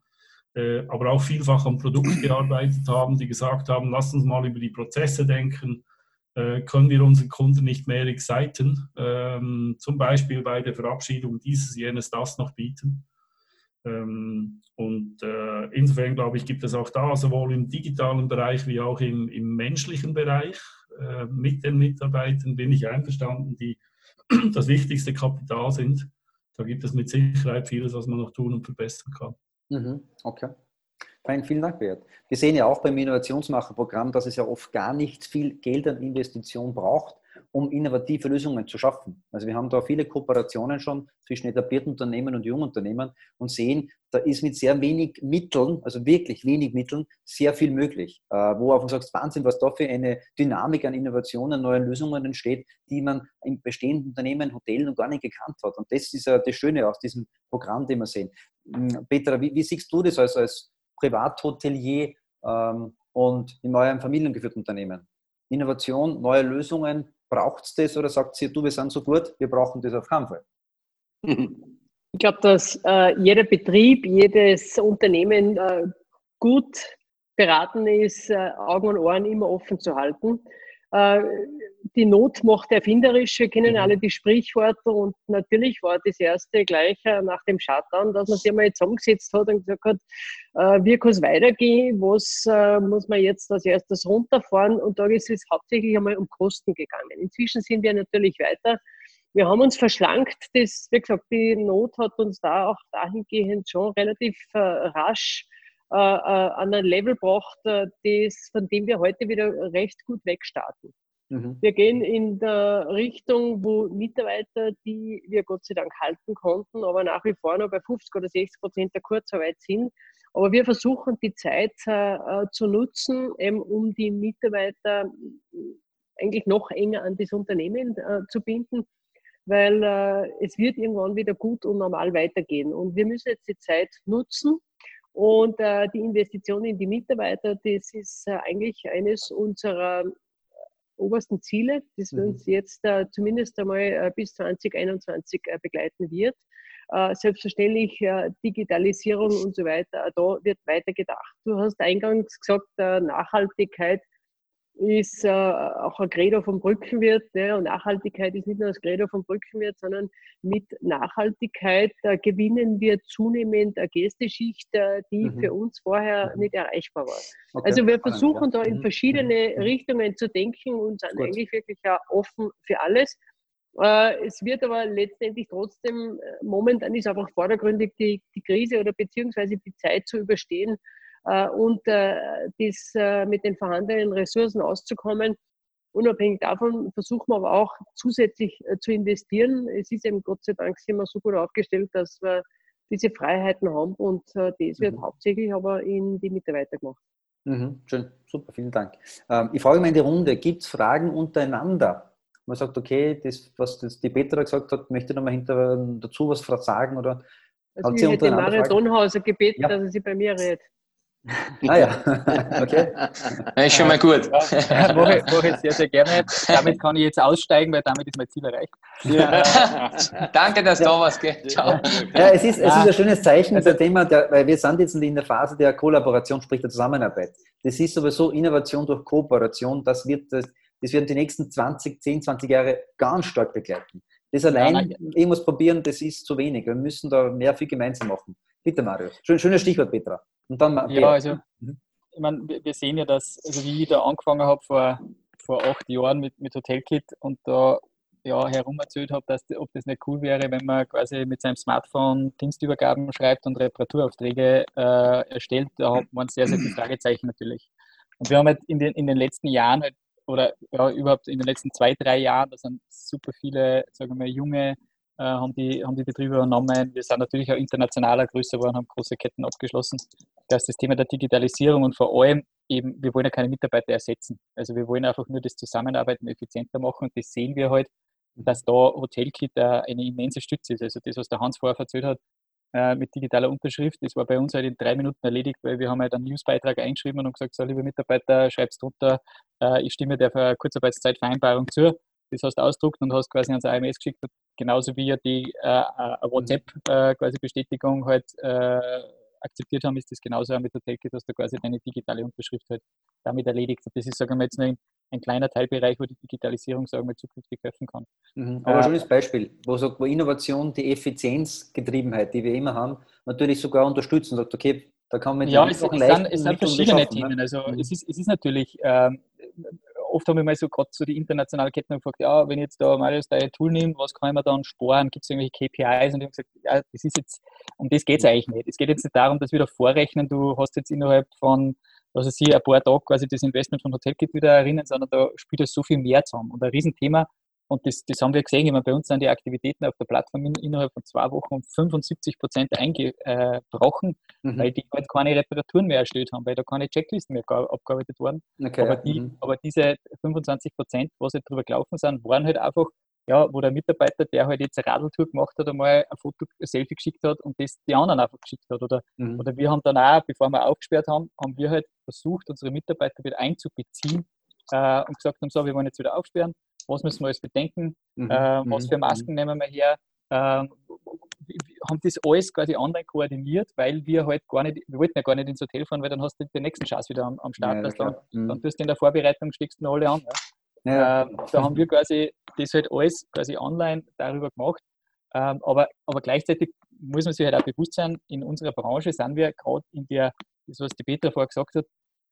äh, aber auch vielfach am Produkt gearbeitet haben, die gesagt haben, lass uns mal über die Prozesse denken, äh, können wir unseren Kunden nicht mehr exciten, ähm, zum Beispiel bei der Verabschiedung dieses, jenes, das noch bieten. Ähm, und äh, insofern glaube ich, gibt es auch da sowohl im digitalen Bereich wie auch im, im menschlichen Bereich äh, mit den Mitarbeitern bin ich einverstanden, die das wichtigste Kapital sind. Da gibt es mit Sicherheit vieles, was man noch tun und verbessern kann. Mhm, okay. Fein, vielen Dank, Bert. Wir sehen ja auch beim Innovationsmacherprogramm, dass es ja oft gar nicht viel Geld an Investition braucht, um innovative Lösungen zu schaffen. Also wir haben da viele Kooperationen schon zwischen etablierten Unternehmen und Jungunternehmen und sehen, da ist mit sehr wenig Mitteln, also wirklich wenig Mitteln, sehr viel möglich. Äh, wo auch du sagst, Wahnsinn, was da für eine Dynamik an Innovationen, neuen Lösungen entsteht, die man in bestehenden Unternehmen, Hotels noch gar nicht gekannt hat. Und das ist ja das Schöne aus diesem Programm, den wir sehen. Hm, Petra, wie, wie siehst du das als, als Privathotelier ähm, und in eurem familiengeführten Unternehmen? Innovation, neue Lösungen, braucht es das oder sagt sie, du, wir sind so gut, wir brauchen das auf keinen Fall? Ich glaube, dass äh, jeder Betrieb, jedes Unternehmen äh, gut beraten ist, äh, Augen und Ohren immer offen zu halten. Äh, die Not macht erfinderisch. Wir kennen mhm. alle die Sprichworte und natürlich war das erste gleich äh, nach dem Shutdown, dass man sich einmal zusammengesetzt hat und gesagt hat, äh, wie kann es weitergehen, was äh, muss man jetzt als erstes runterfahren und da ist es hauptsächlich einmal um Kosten gegangen. Inzwischen sind wir natürlich weiter. Wir haben uns verschlankt. Das, wie gesagt, die Not hat uns da auch dahingehend schon relativ rasch an ein Level gebracht, das, von dem wir heute wieder recht gut wegstarten. Mhm. Wir gehen in der Richtung, wo Mitarbeiter, die wir Gott sei Dank halten konnten, aber nach wie vor noch bei 50 oder 60 Prozent der Kurzarbeit sind. Aber wir versuchen die Zeit äh, zu nutzen, eben, um die Mitarbeiter äh, eigentlich noch enger an das Unternehmen äh, zu binden, weil äh, es wird irgendwann wieder gut und normal weitergehen. Und wir müssen jetzt die Zeit nutzen. Und äh, die Investition in die Mitarbeiter, das ist äh, eigentlich eines unserer obersten Ziele, das mhm. uns jetzt äh, zumindest einmal äh, bis 2021 äh, begleiten wird. Äh, selbstverständlich äh, Digitalisierung und so weiter, da wird weiter gedacht. Du hast eingangs gesagt, Nachhaltigkeit ist äh, auch ein Credo vom Brückenwirt. Ne? Und Nachhaltigkeit ist nicht nur das Credo vom Brückenwirt, sondern mit Nachhaltigkeit äh, gewinnen wir zunehmend eine Gästeschicht, äh, die mhm. für uns vorher mhm. nicht erreichbar war. Okay. Also wir versuchen ja. da in mhm. verschiedene mhm. Richtungen zu denken und sind Gut. eigentlich wirklich ja offen für alles. Äh, es wird aber letztendlich trotzdem, äh, momentan ist einfach vordergründig die, die Krise oder beziehungsweise die Zeit zu überstehen, und äh, das äh, mit den vorhandenen Ressourcen auszukommen. Unabhängig davon versuchen wir aber auch zusätzlich zu investieren. Es ist eben Gott sei Dank immer so gut aufgestellt, dass wir diese Freiheiten haben und das wird mhm. hauptsächlich aber in die Mitarbeiter gemacht. Mhm, schön, super, vielen Dank. Ähm, ich frage mal in die Runde, gibt es Fragen untereinander? Man sagt, okay, das, was das die Petra gesagt hat, möchte noch mal hinter, dazu was sagen oder also ich hätte Mario Donhauser gebeten, ja. dass er sie bei mir redet. Ah ja, okay. Das ist schon mal gut. Ja, mache, mache ich sehr, sehr gerne. Damit kann ich jetzt aussteigen, weil damit ist mein Ziel erreicht. Ja. Danke, dass ja. da was geht. Ciao. Ja, es ist, es ist ein schönes Zeichen, also, Thema, der, weil wir sind jetzt in der Phase der Kollaboration, sprich der Zusammenarbeit. Das ist sowieso Innovation durch Kooperation, das wird, das, das wird die nächsten 20, 10, 20 Jahre ganz stark begleiten. Das allein ja, irgendwas probieren, das ist zu wenig. Wir müssen da mehr viel gemeinsam machen. Bitte, Marius. Schön, schönes Stichwort, Petra. Und dann ja, also mhm. ich meine, wir sehen ja, dass, also wie ich da angefangen habe vor, vor acht Jahren mit, mit Hotelkit und da ja, herum erzählt habe, dass, ob das nicht cool wäre, wenn man quasi mit seinem Smartphone Dienstübergaben schreibt und Reparaturaufträge äh, erstellt, da hat man sehr, sehr viele Fragezeichen natürlich. Und wir haben halt in den, in den letzten Jahren halt, oder ja, überhaupt in den letzten zwei, drei Jahren, da sind super viele, sagen wir mal, junge äh, haben, die, haben die Betriebe übernommen. Wir sind natürlich auch internationaler größer geworden, haben große Ketten abgeschlossen. Das ist das Thema der Digitalisierung und vor allem eben, wir wollen ja keine Mitarbeiter ersetzen. Also wir wollen einfach nur das Zusammenarbeiten effizienter machen und das sehen wir halt, dass da Hotelkit eine immense Stütze ist. Also das, was der Hans vorher erzählt hat, äh, mit digitaler Unterschrift, das war bei uns halt in drei Minuten erledigt, weil wir haben halt einen Newsbeitrag eingeschrieben und gesagt, so liebe Mitarbeiter, schreibst drunter, äh, ich stimme der Kurzarbeitszeitvereinbarung zu das hast du ausdruckt und hast quasi ans AMS geschickt, genauso wie ja die äh, äh WhatsApp äh, quasi Bestätigung halt äh, akzeptiert haben, ist das genauso auch mit der Telke, dass du quasi deine digitale Unterschrift halt damit erledigt. Und das ist, sagen wir jetzt nur ein, ein kleiner Teilbereich, wo die Digitalisierung, sagen wir, zukünftig helfen kann. Mhm. Aber ein schönes Beispiel, wo, sagt, wo Innovation die Effizienzgetriebenheit, die wir immer haben, natürlich sogar unterstützen und sagt, okay, da kann man ja, es, es, sind, es sind verschiedene ne? Themen. Also mhm. es, ist, es ist natürlich ähm, oft haben wir mal so gerade so die internationale Ketten gefragt, ja, wenn ich jetzt da Marius dein Tool nimmt, was kann man dann sparen? Gibt es irgendwelche KPIs? Und ich habe gesagt, ja, das ist jetzt, um das geht es eigentlich nicht. Es geht jetzt nicht darum, dass wir da vorrechnen, du hast jetzt innerhalb von, was weiß ich, ein paar Tage quasi das Investment von Hotelkit wieder erinnern, sondern da spielt das so viel mehr zusammen. Und ein Riesenthema, und das, das haben wir gesehen, ich meine, bei uns sind die Aktivitäten auf der Plattform in, innerhalb von zwei Wochen um 75 Prozent eingebrochen, mhm. weil die halt keine Reparaturen mehr erstellt haben, weil da keine Checklisten mehr abgearbeitet wurden. Okay. Aber, die, mhm. aber diese 25 Prozent, was halt drüber gelaufen sind, waren halt einfach, ja, wo der Mitarbeiter, der halt jetzt eine Radeltour gemacht hat, einmal ein Foto, ein Selfie geschickt hat und das die anderen einfach geschickt hat. Oder, mhm. oder wir haben dann auch, bevor wir aufgesperrt haben, haben wir halt versucht, unsere Mitarbeiter wieder einzubeziehen äh, und gesagt haben, so, wir wollen jetzt wieder aufsperren was müssen wir alles bedenken, mhm. äh, was mhm. für Masken mhm. nehmen wir her. Äh, haben das alles quasi online koordiniert, weil wir halt gar nicht, wir wollten ja gar nicht ins Hotel fahren, weil dann hast du den nächsten Chance wieder am, am Start. Ja, dann, mhm. dann tust du in der Vorbereitung, steckst du alle an. Ja. Ja. Ähm, da haben wir quasi das halt alles quasi online darüber gemacht. Ähm, aber, aber gleichzeitig muss man sich halt auch bewusst sein, in unserer Branche sind wir gerade in der, das was die Petra vorher gesagt hat,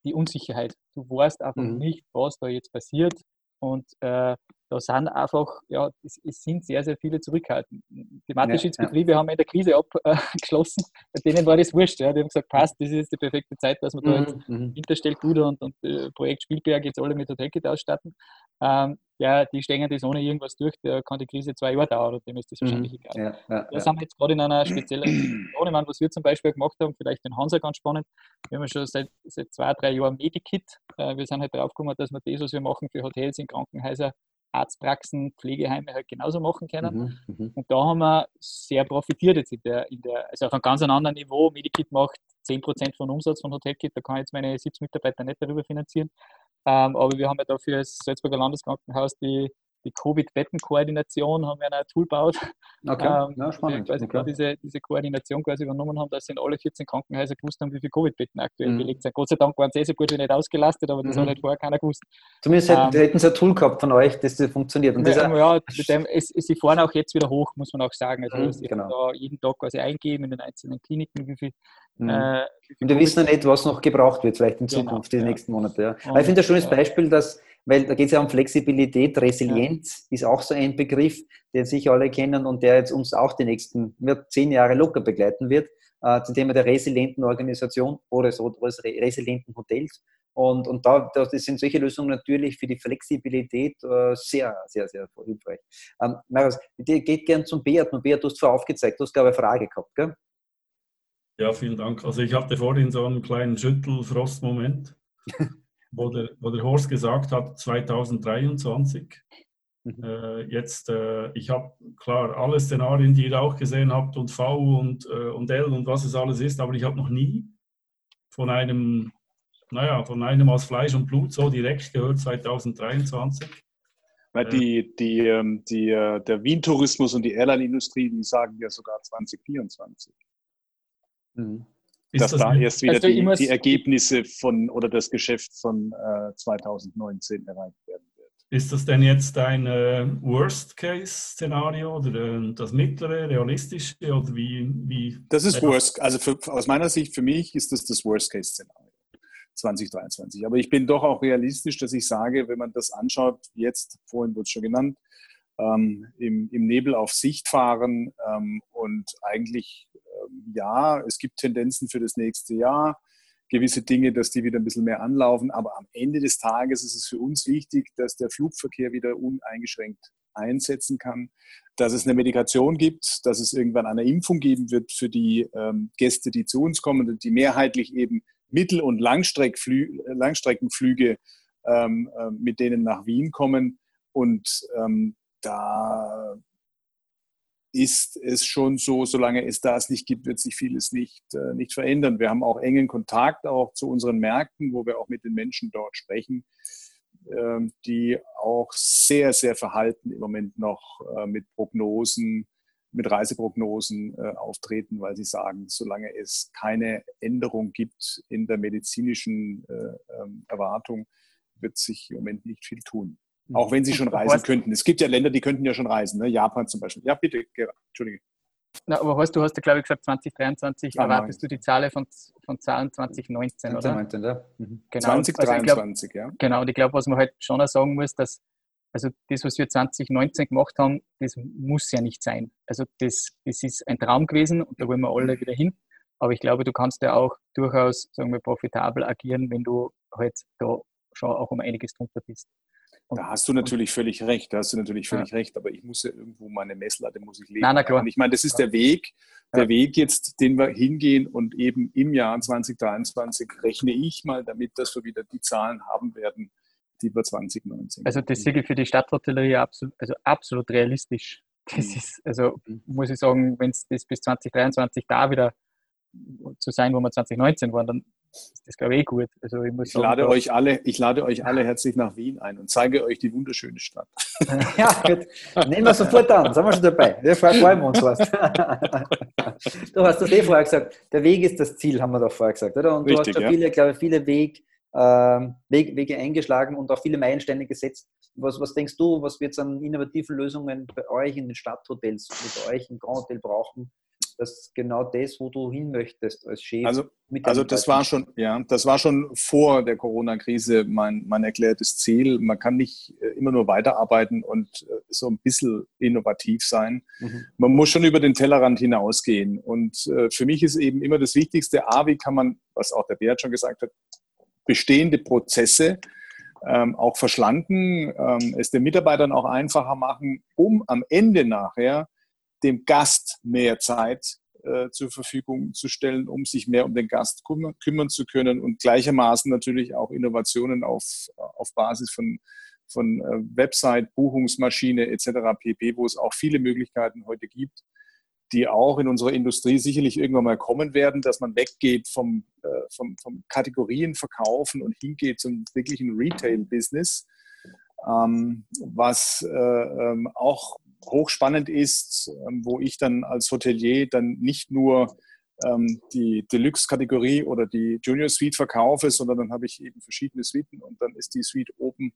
die Unsicherheit. Du weißt einfach mhm. nicht, was da jetzt passiert. Und äh, da sind einfach, ja, es, es, sind sehr, sehr viele zurückhaltend. Die Mathe-Schiedsbetriebe ja, ja. haben in der Krise abgeschlossen, bei denen war das wurscht. Ja. Die haben gesagt, passt, das ist die perfekte Zeit, dass wir da jetzt mhm. Winterstellguder und, und äh, Projekt Spielberg jetzt alle mit Hotelkit ausstatten. Ähm, ja, die stehen das ohne irgendwas durch, da kann die Krise zwei Jahre dauern und dem ist das mhm. wahrscheinlich egal. Ja, ja, da sind wir jetzt gerade in einer speziellen Situation. Ich meine, was wir zum Beispiel gemacht haben, vielleicht den Hansa ganz spannend, wir haben ja schon seit, seit zwei, drei Jahren Medikit. Äh, wir sind halt drauf gekommen, dass wir das, was wir machen für Hotels in Krankenhäuser, Arztpraxen, Pflegeheime halt genauso machen können. Mhm, mhm, und da haben wir sehr profitiert jetzt in der, in der also auf einem ganz anderen Niveau. Medikit macht 10% von Umsatz von Hotelkit, da kann ich jetzt meine 70 Mitarbeiter nicht darüber finanzieren. Ähm, aber wir haben ja dafür als Salzburger Landeskrankenhaus die die Covid-Bettenkoordination haben wir ein Tool gebaut. Okay, ähm, ja, spannend. Quasi okay. diese, diese Koordination quasi übernommen haben, dass sie in alle 14 Krankenhäuser gewusst haben, wie viele Covid-Betten aktuell mhm. belegt sind. Gott sei Dank waren sie eh so gut wie nicht ausgelastet, aber das mhm. hat halt vorher keiner gewusst. Zumindest hätten, ähm, hätten sie ein Tool gehabt von euch, das funktioniert. Und ja, ja mit dem, es, sie fahren auch jetzt wieder hoch, muss man auch sagen. Also mhm, sie genau. da jeden Tag quasi eingeben in den einzelnen Kliniken, wie viel Mhm. Äh, und wir wissen ja nicht, was noch gebraucht wird, vielleicht in genau, Zukunft, genau, die ja. nächsten Monate. Ja. Ich finde ein schönes Beispiel, dass weil da geht es ja um Flexibilität, Resilienz ja. ist auch so ein Begriff, den sicher alle kennen und der jetzt uns auch die nächsten wird zehn Jahre locker begleiten wird, äh, zum Thema der resilienten Organisation oder so resilienten Hotels. Und, und da das sind solche Lösungen natürlich für die Flexibilität äh, sehr, sehr, sehr hilfreich. Ähm, Marius, geht gern zum Beat. Und Beat, du hast vorher aufgezeigt, du hast, glaube ich, eine Frage gehabt, gell? Ja, vielen Dank. Also ich hatte vorhin so einen kleinen Schüttelfrost-Moment. wo der, wo der Horst gesagt hat, 2023. Mhm. Äh, jetzt, äh, ich habe klar alle Szenarien, die ihr auch gesehen habt und V und, äh, und L und was es alles ist, aber ich habe noch nie von einem, naja, von einem aus Fleisch und Blut so direkt gehört 2023. Weil die, die, ähm, die, äh, der Wien-Tourismus und die Airline-Industrie, die sagen ja sogar 2024. Mhm dass das da erst wieder also die, die, Ergebnisse von oder das Geschäft von äh, 2019 erreicht werden wird. Ist das denn jetzt ein äh, Worst-Case-Szenario oder äh, das mittlere, realistische oder wie? wie das ist Worst, also für, aus meiner Sicht, für mich ist das das Worst-Case-Szenario 2023. Aber ich bin doch auch realistisch, dass ich sage, wenn man das anschaut, jetzt, vorhin wurde es schon genannt, ähm, im, im, Nebel auf Sicht fahren ähm, und eigentlich ja, es gibt Tendenzen für das nächste Jahr, gewisse Dinge, dass die wieder ein bisschen mehr anlaufen. Aber am Ende des Tages ist es für uns wichtig, dass der Flugverkehr wieder uneingeschränkt einsetzen kann, dass es eine Medikation gibt, dass es irgendwann eine Impfung geben wird für die ähm, Gäste, die zu uns kommen, die mehrheitlich eben Mittel- und Langstreckenflüge ähm, äh, mit denen nach Wien kommen. Und ähm, da ist es schon so, solange es das nicht gibt, wird sich vieles nicht, äh, nicht verändern. Wir haben auch engen Kontakt auch zu unseren Märkten, wo wir auch mit den Menschen dort sprechen, äh, die auch sehr, sehr verhalten im Moment noch äh, mit Prognosen, mit Reiseprognosen äh, auftreten, weil sie sagen, solange es keine Änderung gibt in der medizinischen äh, ähm, Erwartung, wird sich im Moment nicht viel tun. Auch wenn sie schon reisen könnten. Es gibt ja Länder, die könnten ja schon reisen. Ne? Japan zum Beispiel. Ja, bitte, Gerard. Entschuldige. Na, aber hast du hast ja, glaube ich, gesagt, 2023 ah, erwartest du die Zahl von, von Zahlen 2019, 2019 oder? Ja. Mhm. Genau. 2023, also glaub, ja. Genau, und ich glaube, was man halt schon sagen muss, dass also das, was wir 2019 gemacht haben, das muss ja nicht sein. Also das, das ist ein Traum gewesen und da wollen wir alle wieder hin. Aber ich glaube, du kannst ja auch durchaus, sagen wir, profitabel agieren, wenn du halt da schon auch um einiges drunter bist. Da hast du natürlich völlig recht, da hast du natürlich völlig ja. recht, aber ich muss ja irgendwo meine Messlatte muss ich legen. Na, na klar. Und ich meine, das ist der Weg, der ja. Weg jetzt, den wir hingehen und eben im Jahr 2023 rechne ich mal damit, dass wir wieder die Zahlen haben werden, die wir 2019 Also das Siegel für die Stadthotellerie absolut, also absolut realistisch. Das mhm. ist, also mhm. muss ich sagen, wenn es das bis 2023 da wieder zu sein, wo wir 2019 waren, dann das, glaube ich, eh gut. Also ich, ich lade euch alle, ich lade euch alle herzlich nach Wien ein und zeige euch die wunderschöne Stadt. ja, gut. Nehmen wir sofort an, sind wir schon dabei. Wir freuen uns was. du hast das eh vorher gesagt, der Weg ist das Ziel, haben wir doch vorher gesagt, oder? Und Richtig, du hast schon ja. viele, glaube ich, viele Weg, ähm, Wege eingeschlagen und auch viele Meilensteine gesetzt. Was, was denkst du, was wird es an innovativen Lösungen bei euch in den Stadthotels, bei euch im Grand Hotel brauchen, dass genau das, wo du hin möchtest als Chef. Also, also das war schon, ja, das war schon vor der Corona-Krise mein, mein erklärtes Ziel. Man kann nicht äh, immer nur weiterarbeiten und äh, so ein bisschen innovativ sein. Mhm. Man muss schon über den Tellerrand hinausgehen. Und äh, für mich ist eben immer das Wichtigste, A, wie kann man, was auch der Bert schon gesagt hat, bestehende Prozesse ähm, auch verschlanken, ähm, es den Mitarbeitern auch einfacher machen, um am Ende nachher dem Gast mehr Zeit äh, zur Verfügung zu stellen, um sich mehr um den Gast kümmern, kümmern zu können und gleichermaßen natürlich auch Innovationen auf, auf Basis von, von äh, Website, Buchungsmaschine etc. pp., wo es auch viele Möglichkeiten heute gibt, die auch in unserer Industrie sicherlich irgendwann mal kommen werden, dass man weggeht vom, äh, vom, vom Kategorienverkaufen und hingeht zum wirklichen Retail-Business, ähm, was äh, ähm, auch hochspannend ist, ähm, wo ich dann als Hotelier dann nicht nur ähm, die Deluxe-Kategorie oder die Junior Suite verkaufe, sondern dann habe ich eben verschiedene Suiten und dann ist die Suite oben,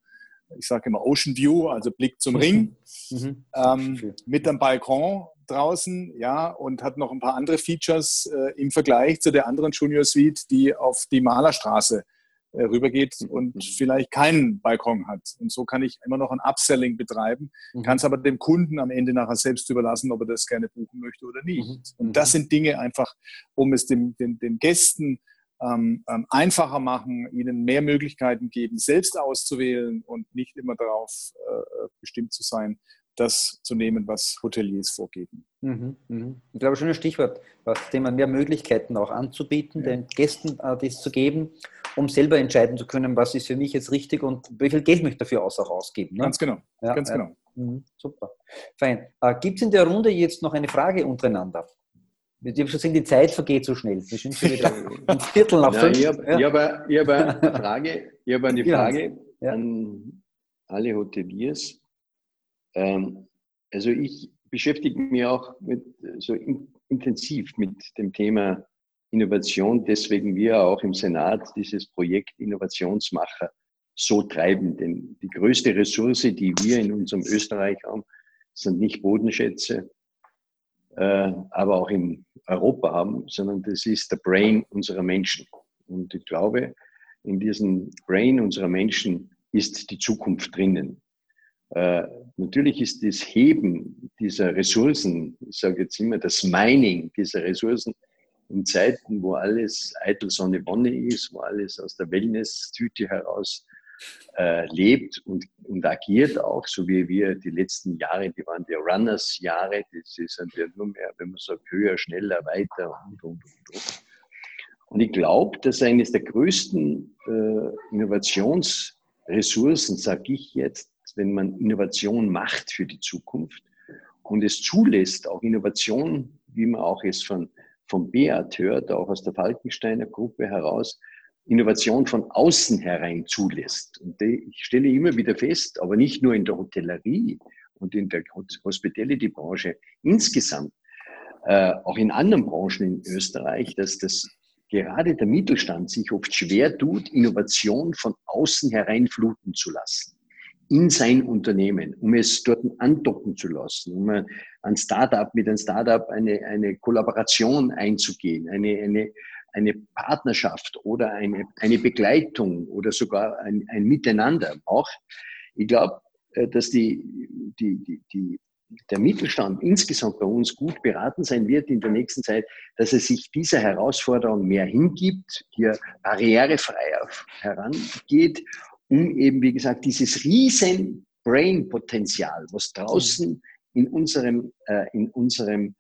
ich sage immer Ocean View, also Blick zum Ring, mhm. ähm, mit einem Balkon draußen, ja, und hat noch ein paar andere Features äh, im Vergleich zu der anderen Junior Suite, die auf die Malerstraße äh, rübergeht mhm. und mhm. vielleicht keinen Balkon hat. Und so kann ich immer noch ein Upselling betreiben, mhm. kann es aber dem Kunden am Ende nachher selbst überlassen, ob er das gerne buchen möchte oder nicht. Mhm. Und das sind Dinge einfach, um es dem, den, den Gästen ähm, ähm, einfacher machen, ihnen mehr Möglichkeiten geben, selbst auszuwählen und nicht immer darauf äh, bestimmt zu sein, das zu nehmen, was Hoteliers vorgeben. Mhm, mhm. Ich glaube, schon ein Stichwort, das Thema mehr Möglichkeiten auch anzubieten, ja. den Gästen äh, das zu geben, um selber entscheiden zu können, was ist für mich jetzt richtig und wie viel Geld möchte ich dafür auch ausgeben. Ne? Ganz genau. Ja, Ganz genau. Mhm, super. Fein. Äh, Gibt es in der Runde jetzt noch eine Frage untereinander? Ich habe schon gesehen, die Zeit vergeht so schnell. Wir sind schon wieder ein Viertel nach fünf. Ich habe ja. hab, hab eine Frage, ich hab eine Frage an alle Hoteliers. Ähm, also ich beschäftige mich auch mit, so in, intensiv mit dem Thema Innovation, deswegen wir auch im Senat dieses Projekt Innovationsmacher so treiben. Denn die größte Ressource, die wir in unserem Österreich haben, sind nicht Bodenschätze, äh, aber auch in Europa haben, sondern das ist der Brain unserer Menschen. Und ich glaube, in diesem Brain unserer Menschen ist die Zukunft drinnen. Äh, natürlich ist das Heben dieser Ressourcen, ich sage jetzt immer das Mining dieser Ressourcen, in Zeiten, wo alles eitel Sonne Wonne ist, wo alles aus der Wellness-Tüte heraus äh, lebt und, und agiert auch, so wie wir die letzten Jahre, die waren die Runners-Jahre, die sind ja nur mehr, wenn man sagt, höher, schneller, weiter und, und, und, und. Und ich glaube, dass eines der größten äh, Innovationsressourcen, sage ich jetzt, wenn man Innovation macht für die Zukunft und es zulässt, auch Innovation, wie man auch es von, von Beat hört, auch aus der Falkensteiner Gruppe heraus, Innovation von außen herein zulässt. Und ich stelle immer wieder fest, aber nicht nur in der Hotellerie und in der Hospitality-Branche insgesamt, äh, auch in anderen Branchen in Österreich, dass das gerade der Mittelstand sich oft schwer tut, Innovation von außen hereinfluten zu lassen in sein Unternehmen, um es dort andocken zu lassen, um ein Startup mit einem Startup eine, eine Kollaboration einzugehen, eine, eine, eine Partnerschaft oder eine, eine Begleitung oder sogar ein, ein Miteinander auch. Ich glaube, äh, dass die, die, die, die, der Mittelstand insgesamt bei uns gut beraten sein wird in der nächsten Zeit, dass er sich dieser Herausforderung mehr hingibt, hier barrierefreier herangeht um eben, wie gesagt, dieses riesen Brain-Potenzial, was draußen in unserem, äh, in unserem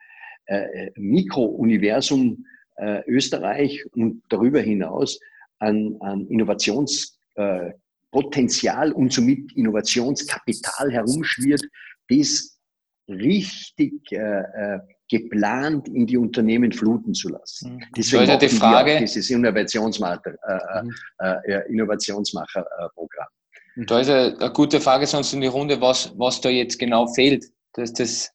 äh, Mikrouniversum äh, Österreich und darüber hinaus an, an Innovationspotenzial äh, und somit Innovationskapital herumschwirrt, das richtig äh, äh, geplant in die Unternehmen fluten zu lassen. Mhm. Deswegen so die Frage, dieses Innovationsmacher, äh, mhm. äh, äh Innovationsmacherprogramm. Mhm. Da ist eine, gute Frage sonst in die Runde, was, was da jetzt genau fehlt, dass das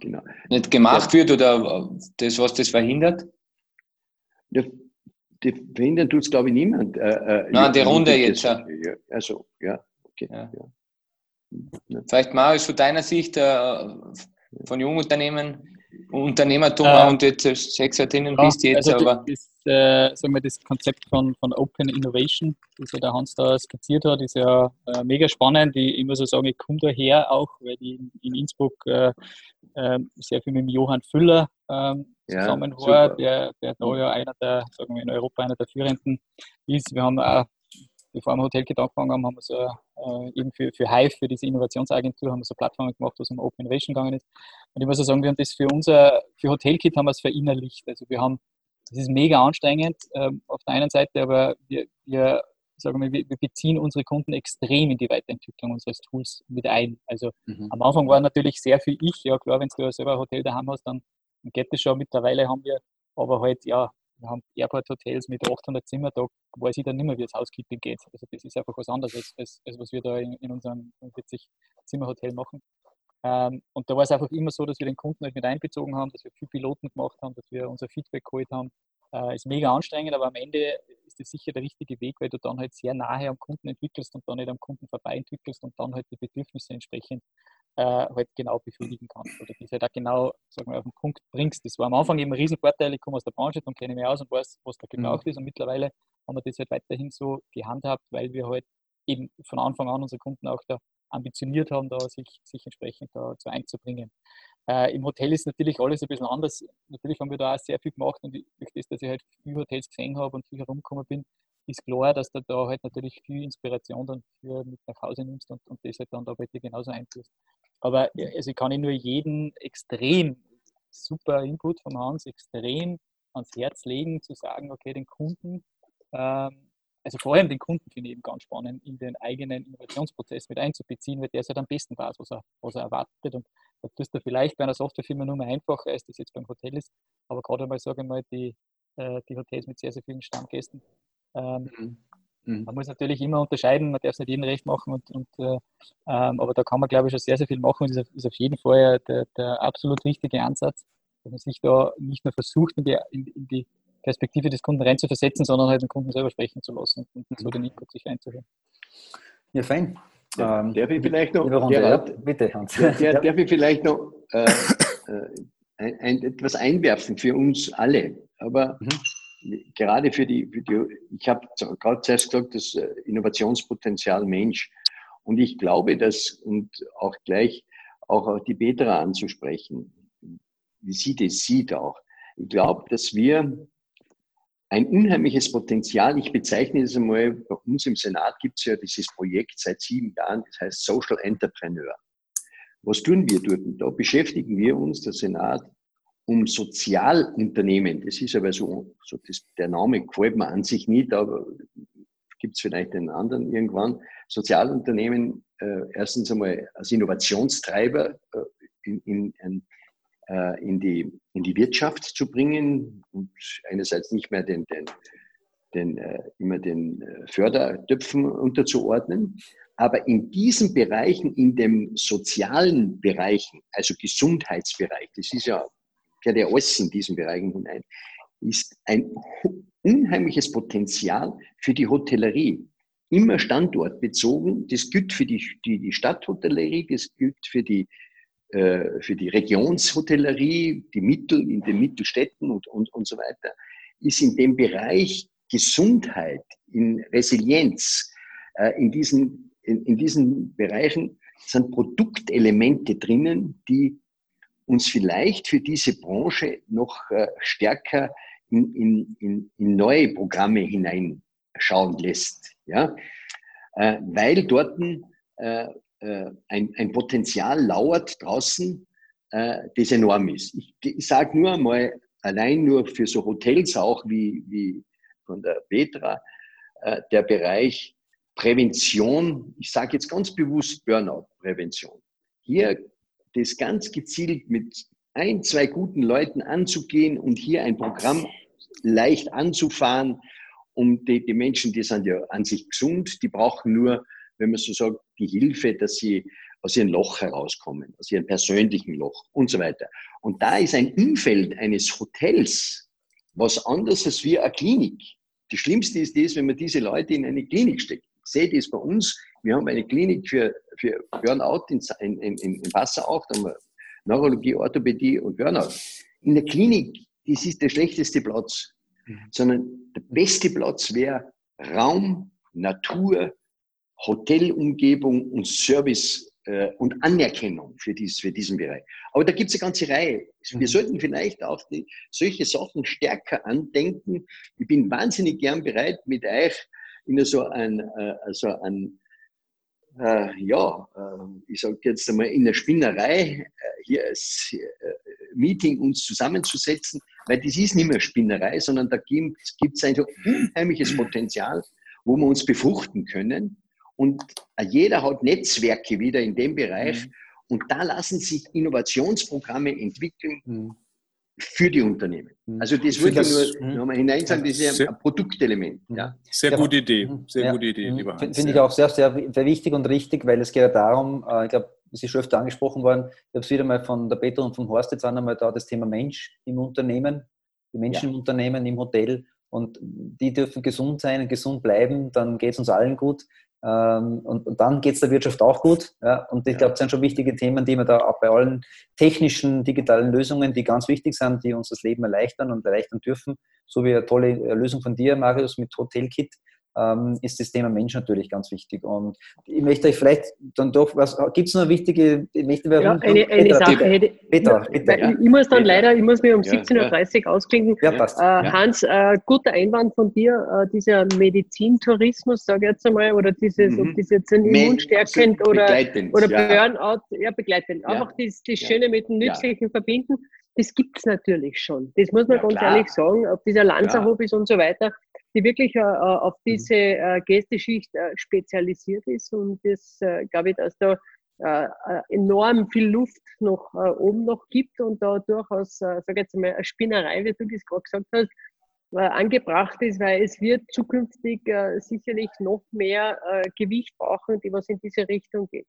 genau. nicht gemacht ja. wird oder das, was das verhindert? Ja, verhindern tut es, glaube ich, niemand. Äh, Nein, die Runde jetzt. Ja. Also, ja. Okay. Ja. Ja. Vielleicht mal von deiner Sicht äh, von Jungunternehmen, Unternehmertum äh, und jetzt Sexartinnen bist jetzt, also aber. Das, äh, sagen wir, das Konzept von, von Open Innovation, das ja der Hans da skizziert hat, ist ja äh, mega spannend. Ich, ich muss so sagen, ich komme daher auch, weil ich in, in Innsbruck äh, ähm, sehr viel mit dem Johann Füller ähm, zusammen ja, war, der, der da ja einer der, sagen wir in Europa einer der führenden ist. Wir haben auch, bevor wir Hotelkit angefangen haben, haben wir so äh, eben für, für Hive, für diese Innovationsagentur, haben wir so Plattformen gemacht, wo es um Open Innovation gegangen ist. Und ich muss auch sagen, wir haben das für unser, für Hotelkit haben wir es verinnerlicht. Also wir haben, das ist mega anstrengend ähm, auf der einen Seite, aber wir, wir sagen wir, wir beziehen unsere Kunden extrem in die Weiterentwicklung unseres Tools mit ein. Also mhm. am Anfang war natürlich sehr viel ich, ja klar, wenn du selber ein Hotel daheim hast, dann geht das schon. Mittlerweile haben wir aber halt, ja, wir haben Airport-Hotels mit 800 Zimmer, da weiß ich dann nicht mehr, wie das Housekeeping geht. Also das ist einfach was anderes, als, als, als was wir da in, in unserem 40-Zimmer-Hotel machen. Ähm, und da war es einfach immer so, dass wir den Kunden halt mit einbezogen haben, dass wir viel Piloten gemacht haben, dass wir unser Feedback geholt haben. Äh, ist mega anstrengend, aber am Ende ist das sicher der richtige Weg, weil du dann halt sehr nahe am Kunden entwickelst und dann nicht am Kunden vorbei entwickelst und dann halt die Bedürfnisse entsprechend äh, halt genau befriedigen kannst. Oder die halt auch genau sagen wir, auf den Punkt bringst. Das war am Anfang eben ein Riesenvorteil, ich komme aus der Branche, dann kenne ich mich aus und weiß, was da gebraucht mhm. ist. Und mittlerweile haben wir das halt weiterhin so gehandhabt, weil wir halt eben von Anfang an unsere Kunden auch da ambitioniert haben, da sich, sich entsprechend dazu einzubringen. Äh, Im Hotel ist natürlich alles ein bisschen anders. Natürlich haben wir da auch sehr viel gemacht und durch das, dass ich halt viele Hotels gesehen habe und viel herumgekommen bin, ist klar, dass du da halt natürlich viel Inspiration dann für mit nach Hause nimmst und, und das halt dann da bei dir genauso einflusst. Aber also ich kann ich nur jeden extrem super Input von Hans extrem ans Herz legen, zu sagen, okay, den Kunden ähm, also vor allem den Kunden finde ich eben ganz spannend, in den eigenen Innovationsprozess mit einzubeziehen, weil der es halt am besten weiß, was er, was er erwartet. Und da tust du vielleicht bei einer Softwarefirma nur mehr einfacher, als das jetzt beim Hotel ist. Aber gerade einmal, sage ich mal, die, äh, die Hotels mit sehr, sehr vielen Stammgästen. Ähm, mhm. Mhm. Man muss natürlich immer unterscheiden, man darf es nicht jedem recht machen, und, und äh, ähm, aber da kann man, glaube ich, schon sehr, sehr viel machen und das ist auf jeden Fall der, der absolut richtige Ansatz, dass man sich da nicht nur versucht, in die, in, in die Perspektive des Kunden reinzuversetzen, sondern halt den Kunden selber sprechen zu lassen und so den Input sich einzuhören. Ja, fein. Ja, ähm, darf ich vielleicht noch, Runde, Gerhard, ja, bitte, Hans. Der, der, darf ich vielleicht noch äh, äh, ein, ein, etwas einwerfen für uns alle? Aber mhm. Gerade für die, für die ich habe gerade zuerst gesagt, das äh, Innovationspotenzial Mensch. Und ich glaube, dass, und auch gleich auch die Petra anzusprechen, wie sie das sieht auch. Ich glaube, dass wir ein unheimliches Potenzial. Ich bezeichne es einmal, bei uns im Senat gibt es ja dieses Projekt seit sieben Jahren, das heißt Social Entrepreneur. Was tun wir dort? Da beschäftigen wir uns, der Senat, um Sozialunternehmen. Das ist aber so, so das, der Name gefällt mir an sich nicht, aber gibt es vielleicht einen anderen irgendwann. Sozialunternehmen, äh, erstens einmal als Innovationstreiber äh, in, in, in äh, in, die, in die Wirtschaft zu bringen und einerseits nicht mehr den, den, den, äh, immer den äh, Fördertöpfen unterzuordnen. Aber in diesen Bereichen, in den sozialen Bereichen, also Gesundheitsbereich, das ist ja, gehört ja alles in diesen Bereichen hinein, ist ein unheimliches Potenzial für die Hotellerie. Immer standortbezogen. Das gilt für die, die, die Stadthotellerie, das gilt für die, äh, für die Regionshotellerie, die Mittel in den Mittelstädten und, und, und so weiter, ist in dem Bereich Gesundheit, in Resilienz, äh, in diesen, in, in diesen Bereichen sind Produktelemente drinnen, die uns vielleicht für diese Branche noch äh, stärker in, in, in, in neue Programme hineinschauen lässt. Ja? Weil dort äh, ein, ein Potenzial lauert draußen, äh, das enorm ist. Ich, sage nur einmal, allein nur für so Hotels auch wie, wie von der Petra, äh, der Bereich Prävention, ich sage jetzt ganz bewusst Burnout-Prävention. Hier das ganz gezielt mit ein, zwei guten Leuten anzugehen und hier ein Programm leicht anzufahren, um die, die Menschen, die sind ja an sich gesund, die brauchen nur wenn man so sagt, die Hilfe, dass sie aus ihrem Loch herauskommen, aus ihrem persönlichen Loch und so weiter. Und da ist ein Umfeld eines Hotels was anderes als wie eine Klinik. das Schlimmste ist das, wenn man diese Leute in eine Klinik steckt. Ich sehe das bei uns. Wir haben eine Klinik für, für Burnout in, in, in, in Wasserau, da haben wir Neurologie, Orthopädie und Burnout. In der Klinik, das ist der schlechteste Platz, mhm. sondern der beste Platz wäre Raum, Natur, Hotelumgebung und Service äh, und Anerkennung für, dies, für diesen Bereich. Aber da gibt es eine ganze Reihe. Wir mhm. sollten vielleicht auch die, solche Sachen stärker andenken. Ich bin wahnsinnig gern bereit, mit euch in so ein, äh, so ein äh, ja, äh, ich sage jetzt einmal in der Spinnerei äh, hier als äh, Meeting uns zusammenzusetzen, weil das ist nicht mehr Spinnerei, sondern da gibt es ein unheimliches Potenzial, wo wir uns befruchten können. Und jeder hat Netzwerke wieder in dem Bereich. Mhm. Und da lassen sich Innovationsprogramme entwickeln, mhm für die Unternehmen. Mhm. Also das würde ich nur nochmal hinein sagen, das ist ja ein Produktelement. Ja. Sehr ja, gute Idee, sehr ja. gute Idee, lieber Hans. Finde ich auch sehr, sehr, sehr wichtig und richtig, weil es geht ja darum, äh, ich glaube, es ist schon öfter angesprochen worden, ich habe es wieder mal von der Peter und von Horst jetzt einmal da, das Thema Mensch im Unternehmen, die Menschen im Unternehmen, im Hotel und die dürfen gesund sein und gesund bleiben, dann geht es uns allen gut. Ähm, und, und, dann geht es der Wirtschaft auch gut. Ja? Und ich glaube, das sind schon wichtige Themen, die wir da auch bei allen technischen, digitalen Lösungen, die ganz wichtig sind, die uns das Leben erleichtern und erleichtern dürfen, so wie eine tolle Lösung von dir, Marius, mit Hotelkit, ähm, ist das Thema Mensch natürlich ganz wichtig. Und ich möchte euch vielleicht dann doch, was gibt es noch wichtige, ich möchte ja, eine, eine Petra, Sache hätte, Petra, bitte, ja. Ich muss dann leider, ich muss mir um 17.30 Uhr ausklinken. Ja, passt. Äh, Hans, äh, guter Einwand von dir, äh, dieser Medizintourismus, sage ich jetzt einmal, oder dieses, mhm. ob das jetzt ein immunstärkend oder, oder Burnout, ja, begleitend. Einfach das, das Schöne mit dem Nützlichen verbinden das gibt es natürlich schon. Das muss man ja, ganz klar. ehrlich sagen, ob dieser Lanzerhof ja. ist und so weiter die wirklich äh, auf mhm. diese äh, Gästeschicht äh, spezialisiert ist. Und das äh, glaube ich, dass da äh, äh, enorm viel Luft noch oben noch gibt und da durchaus, äh, sage jetzt mal, eine Spinnerei, wie du das gerade gesagt hast, angebracht ist, weil es wird zukünftig sicherlich noch mehr Gewicht brauchen, die was in diese Richtung geht.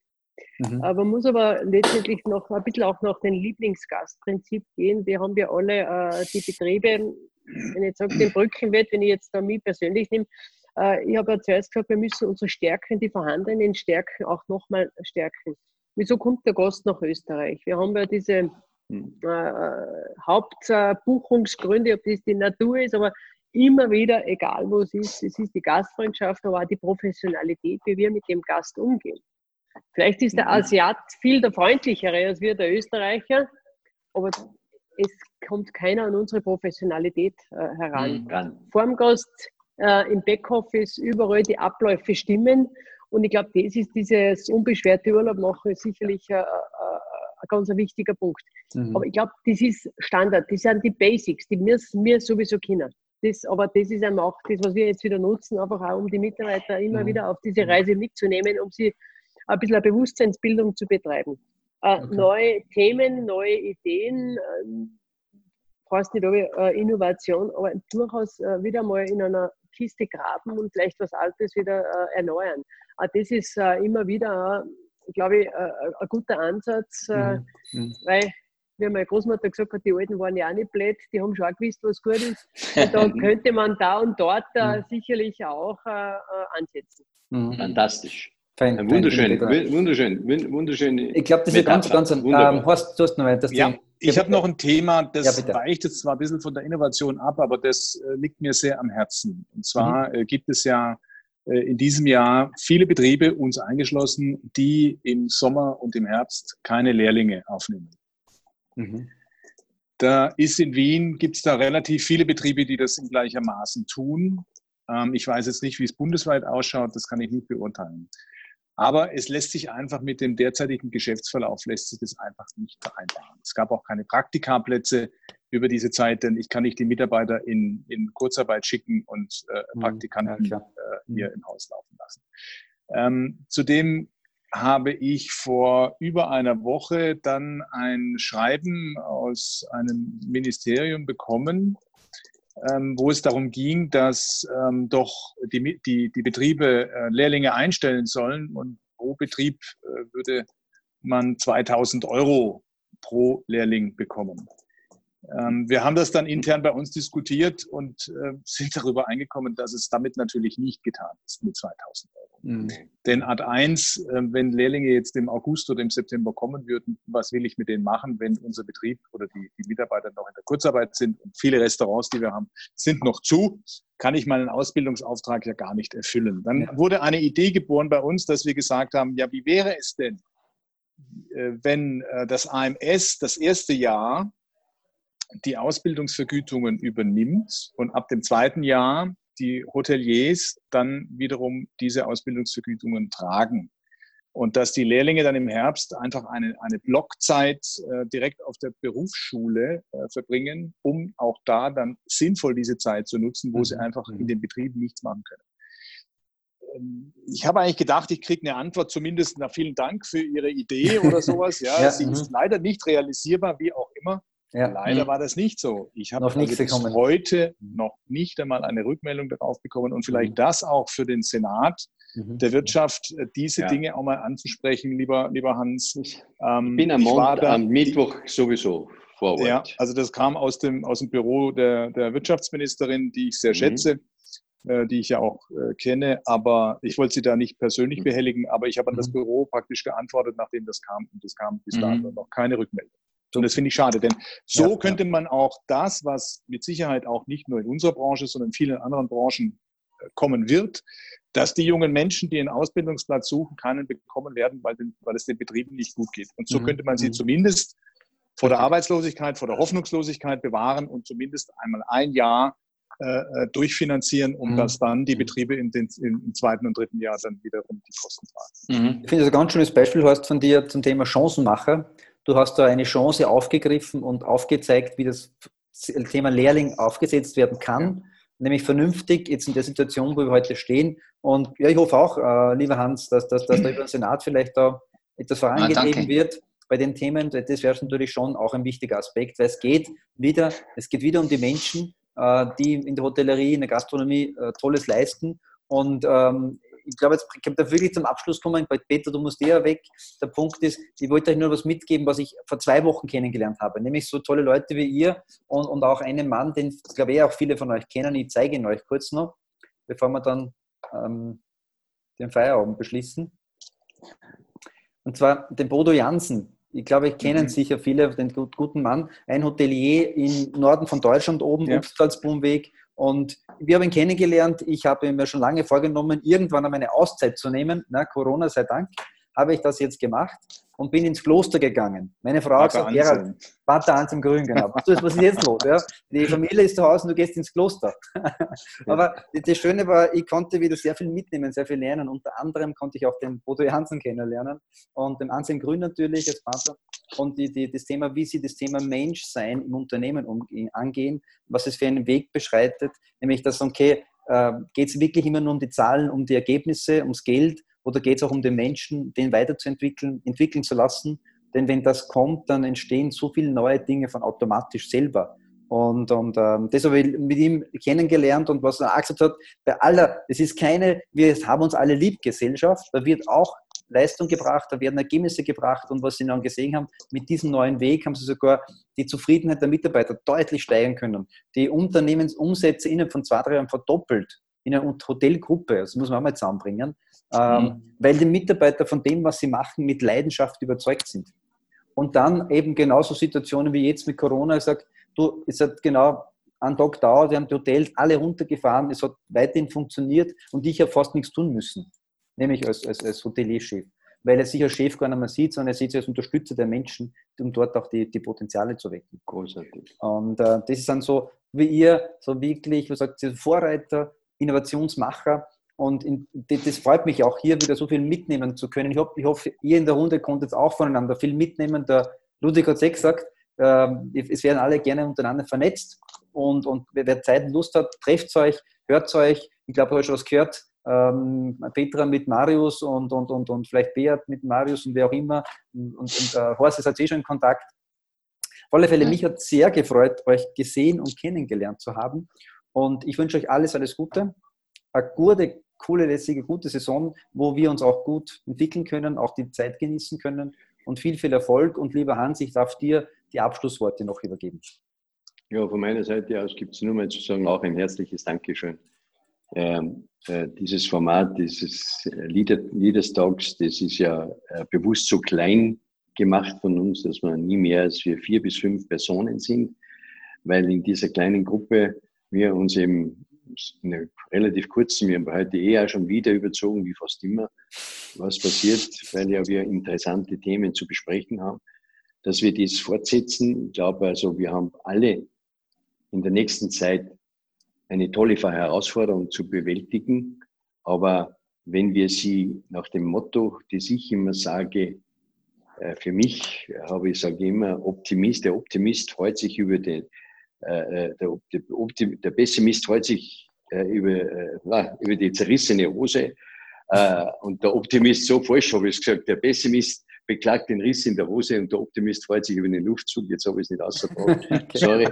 Mhm. Man muss aber letztendlich noch ein bisschen auch nach dem Lieblingsgastprinzip gehen. Wir haben ja alle die Betriebe, wenn ich jetzt sage, den Brückenwert, wenn ich jetzt da mich persönlich nehme, äh, ich habe ja zuerst gesagt, wir müssen unsere Stärken, die vorhandenen Stärken auch nochmal stärken. Wieso kommt der Gast nach Österreich? Wir haben ja diese hm. äh, Hauptbuchungsgründe, ob das die Natur ist, aber immer wieder, egal wo es ist, es ist die Gastfreundschaft, aber auch die Professionalität, wie wir mit dem Gast umgehen. Vielleicht ist der mhm. Asiat viel der freundlichere als wir, der Österreicher, aber es kommt keiner an unsere Professionalität äh, heran. Mhm. Vorm Gast, äh, im Backoffice, überall die Abläufe stimmen. Und ich glaube, das ist dieses unbeschwerte Urlaub machen sicherlich äh, äh, ein ganz wichtiger Punkt. Mhm. Aber ich glaube, das ist Standard, das sind die Basics, die wir, wir sowieso kennen. Das, aber das ist einmal auch das, was wir jetzt wieder nutzen, einfach auch, um die Mitarbeiter immer mhm. wieder auf diese. Reise mitzunehmen, um sie ein bisschen eine Bewusstseinsbildung zu betreiben. Äh, okay. Neue Themen, neue Ideen, ähm, brauchst nicht äh, Innovation, aber durchaus äh, wieder mal in einer Kiste graben und vielleicht was Altes wieder äh, erneuern. Äh, das ist äh, immer wieder, glaube ich, ein guter Ansatz, mhm. mhm. weil wie meine Großmutter gesagt hat, die Alten waren ja auch nicht blöd, die haben schon auch gewusst, was gut ist. Und da könnte man da und dort mhm. sicherlich auch ansetzen. Mhm. Fantastisch. Fein, fein, wunderschön, wunderschön, wunderschön. Ich glaube, das ist ganz, ganz ein. Ähm, Horst, du hast noch weiter. Ja, ich habe noch ein Thema, das ja, weicht jetzt zwar ein bisschen von der Innovation ab, aber das äh, liegt mir sehr am Herzen. Und zwar mhm. äh, gibt es ja äh, in diesem Jahr viele Betriebe, uns eingeschlossen, die im Sommer und im Herbst keine Lehrlinge aufnehmen. Mhm. Da ist in Wien, gibt es da relativ viele Betriebe, die das in gleichermaßen tun. Ähm, ich weiß jetzt nicht, wie es bundesweit ausschaut, das kann ich nicht beurteilen. Aber es lässt sich einfach mit dem derzeitigen Geschäftsverlauf lässt sich das einfach nicht vereinbaren. Es gab auch keine Praktikaplätze über diese Zeit, denn ich kann nicht die Mitarbeiter in, in Kurzarbeit schicken und äh, mhm. Praktikanten ja, äh, hier mhm. im Haus laufen lassen. Ähm, zudem habe ich vor über einer Woche dann ein Schreiben aus einem Ministerium bekommen, wo es darum ging, dass ähm, doch die, die, die Betriebe äh, Lehrlinge einstellen sollen und pro Betrieb äh, würde man 2000 Euro pro Lehrling bekommen. Ähm, wir haben das dann intern bei uns diskutiert und äh, sind darüber eingekommen, dass es damit natürlich nicht getan ist mit 2000 Euro. Mhm. Denn Art 1, äh, wenn Lehrlinge jetzt im August oder im September kommen würden, was will ich mit denen machen, wenn unser Betrieb oder die, die Mitarbeiter noch in der Kurzarbeit sind und viele Restaurants, die wir haben, sind noch zu, kann ich meinen Ausbildungsauftrag ja gar nicht erfüllen. Dann ja. wurde eine Idee geboren bei uns, dass wir gesagt haben, ja, wie wäre es denn, äh, wenn äh, das AMS das erste Jahr die Ausbildungsvergütungen übernimmt und ab dem zweiten Jahr die Hoteliers dann wiederum diese Ausbildungsvergütungen tragen. Und dass die Lehrlinge dann im Herbst einfach eine, eine Blockzeit äh, direkt auf der Berufsschule äh, verbringen, um auch da dann sinnvoll diese Zeit zu nutzen, wo mhm. sie einfach in den Betrieben nichts machen können. Ähm, ich habe eigentlich gedacht, ich kriege eine Antwort, zumindest na, vielen Dank für Ihre Idee oder sowas. Ja, ja sie mhm. ist leider nicht realisierbar, wie auch immer. Ja. Leider mhm. war das nicht so. Ich habe also bis heute noch nicht einmal eine Rückmeldung darauf bekommen und vielleicht mhm. das auch für den Senat mhm. der Wirtschaft, äh, diese ja. Dinge auch mal anzusprechen, lieber, lieber Hans. Ich ähm, bin am, Montag, da, am Mittwoch sowieso vor Ort. Ja, also das kam aus dem, aus dem Büro der, der Wirtschaftsministerin, die ich sehr mhm. schätze äh, die ich ja auch äh, kenne, aber ich wollte sie da nicht persönlich mhm. behelligen, aber ich habe an das Büro praktisch geantwortet, nachdem das kam und es kam bis dato noch keine Rückmeldung. Und das finde ich schade, denn so ja, könnte man auch das, was mit Sicherheit auch nicht nur in unserer Branche, sondern in vielen anderen Branchen äh, kommen wird, dass die jungen Menschen, die einen Ausbildungsplatz suchen, keinen bekommen werden, weil, den, weil es den Betrieben nicht gut geht. Und so mhm. könnte man sie mhm. zumindest vor der Arbeitslosigkeit, vor der Hoffnungslosigkeit bewahren und zumindest einmal ein Jahr äh, äh durchfinanzieren, um mhm. dass dann die mhm. Betriebe in den, im zweiten und dritten Jahr dann wiederum die Kosten tragen. Mhm. Ich finde das ein ganz schönes Beispiel, du hast von dir zum Thema Chancenmacher. Du hast da eine Chance aufgegriffen und aufgezeigt, wie das Thema Lehrling aufgesetzt werden kann, nämlich vernünftig jetzt in der Situation, wo wir heute stehen. Und ja, ich hoffe auch, äh, lieber Hans, dass, dass, dass da über den Senat vielleicht da etwas vorangetrieben ah, wird bei den Themen. Das wäre natürlich schon auch ein wichtiger Aspekt, weil es geht wieder, es geht wieder um die Menschen, äh, die in der Hotellerie, in der Gastronomie äh, Tolles leisten. Und ähm, ich glaube, jetzt ich da wirklich zum Abschluss kommen. Peter, du musst eher weg. Der Punkt ist, ich wollte euch nur was mitgeben, was ich vor zwei Wochen kennengelernt habe. Nämlich so tolle Leute wie ihr und, und auch einen Mann, den, ich glaube ich, auch viele von euch kennen. Ich zeige ihn euch kurz noch, bevor wir dann ähm, den Feierabend beschließen. Und zwar den Bodo Jansen. Ich glaube, ich kennen mhm. sicher viele, den guten Mann. Ein Hotelier im Norden von Deutschland oben, ja. Upstalsboomweg und wir haben ihn kennengelernt. Ich habe mir schon lange vorgenommen, irgendwann einmal eine Auszeit zu nehmen. Na, Corona sei Dank habe ich das jetzt gemacht und bin ins Kloster gegangen. Meine Frau hat gesagt, Gerhard, Pater Hans im Grün, genau. Was ist jetzt los? Ja? Die Familie ist zu Hause und du gehst ins Kloster. Aber das Schöne war, ich konnte wieder sehr viel mitnehmen, sehr viel lernen. Unter anderem konnte ich auch den Bodo Johansen kennenlernen und den Anselm Grün natürlich als Pater. Und die, die, das Thema, wie sie das Thema Menschsein im Unternehmen umgehen, angehen, was es für einen Weg beschreitet, nämlich dass, okay, äh, geht es wirklich immer nur um die Zahlen, um die Ergebnisse, ums Geld oder geht es auch um den Menschen, den weiterzuentwickeln, entwickeln zu lassen? Denn wenn das kommt, dann entstehen so viele neue Dinge von automatisch selber. Und, und ähm, das habe ich mit ihm kennengelernt und was er gesagt hat, bei aller, es ist keine, wir haben uns alle lieb Gesellschaft, da wird auch Leistung gebracht, da werden Ergebnisse gebracht und was Sie dann gesehen haben, mit diesem neuen Weg haben Sie sogar die Zufriedenheit der Mitarbeiter deutlich steigern können. Die Unternehmensumsätze innerhalb von zwei, drei Jahren verdoppelt in einer Hotelgruppe, das muss man auch mal zusammenbringen, ähm, mhm. weil die Mitarbeiter von dem, was sie machen, mit Leidenschaft überzeugt sind. Und dann eben genauso Situationen wie jetzt mit Corona, ich sage, du, es hat genau einen Tag dauert, wir haben die Hotels alle runtergefahren, es hat weiterhin funktioniert und ich habe fast nichts tun müssen, nämlich als, als, als Hotelierchef, weil er sich als Chef gar nicht mehr sieht, sondern er sieht sich als Unterstützer der Menschen, um dort auch die, die Potenziale zu wecken. Großartig. Und äh, das ist dann so, wie ihr so wirklich, was sagt ihr, Vorreiter, Innovationsmacher. Und in, das freut mich auch, hier wieder so viel mitnehmen zu können. Ich, hoffe, ich hoffe ihr in der Runde konntet auch voneinander viel mitnehmen. Der Ludwig hat es gesagt, äh, es werden alle gerne untereinander vernetzt. Und, und wer Zeit und Lust hat, trefft euch, hört euch. Ich glaube, ihr habt schon was gehört. Ähm, Petra mit Marius und, und, und, und vielleicht Beat mit Marius und wer auch immer. Und, und äh, Horst ist halt eh schon in Kontakt. Auf alle Fälle, mich hat sehr gefreut, euch gesehen und kennengelernt zu haben. Und ich wünsche euch alles, alles Gute. Eine gute, coole, lässige, gute Saison, wo wir uns auch gut entwickeln können, auch die Zeit genießen können. Und viel, viel Erfolg. Und lieber Hans, ich darf dir die Abschlussworte noch übergeben. Ja, von meiner Seite aus gibt es nur mal zu sagen, auch ein herzliches Dankeschön. Ähm, äh, dieses Format, dieses Leader, Leaders Talks, das ist ja äh, bewusst so klein gemacht von uns, dass wir nie mehr als wir vier bis fünf Personen sind, weil in dieser kleinen Gruppe wir uns eben in relativ kurzen, wir haben heute eh auch schon wieder überzogen, wie fast immer, was passiert, weil ja wir interessante Themen zu besprechen haben, dass wir dies fortsetzen. Ich glaube also, wir haben alle in der nächsten Zeit eine tolle Herausforderung zu bewältigen. Aber wenn wir sie nach dem Motto, das ich immer sage, äh, für mich habe ich sage immer Optimist, der Optimist freut sich über den, äh, äh, der, der, der Pessimist freut sich über, über die zerrissene Hose und der Optimist, so falsch habe ich es gesagt, der Pessimist beklagt den Riss in der Hose und der Optimist freut sich über den Luftzug. Jetzt habe ich es nicht ausgebracht. Okay. Sorry.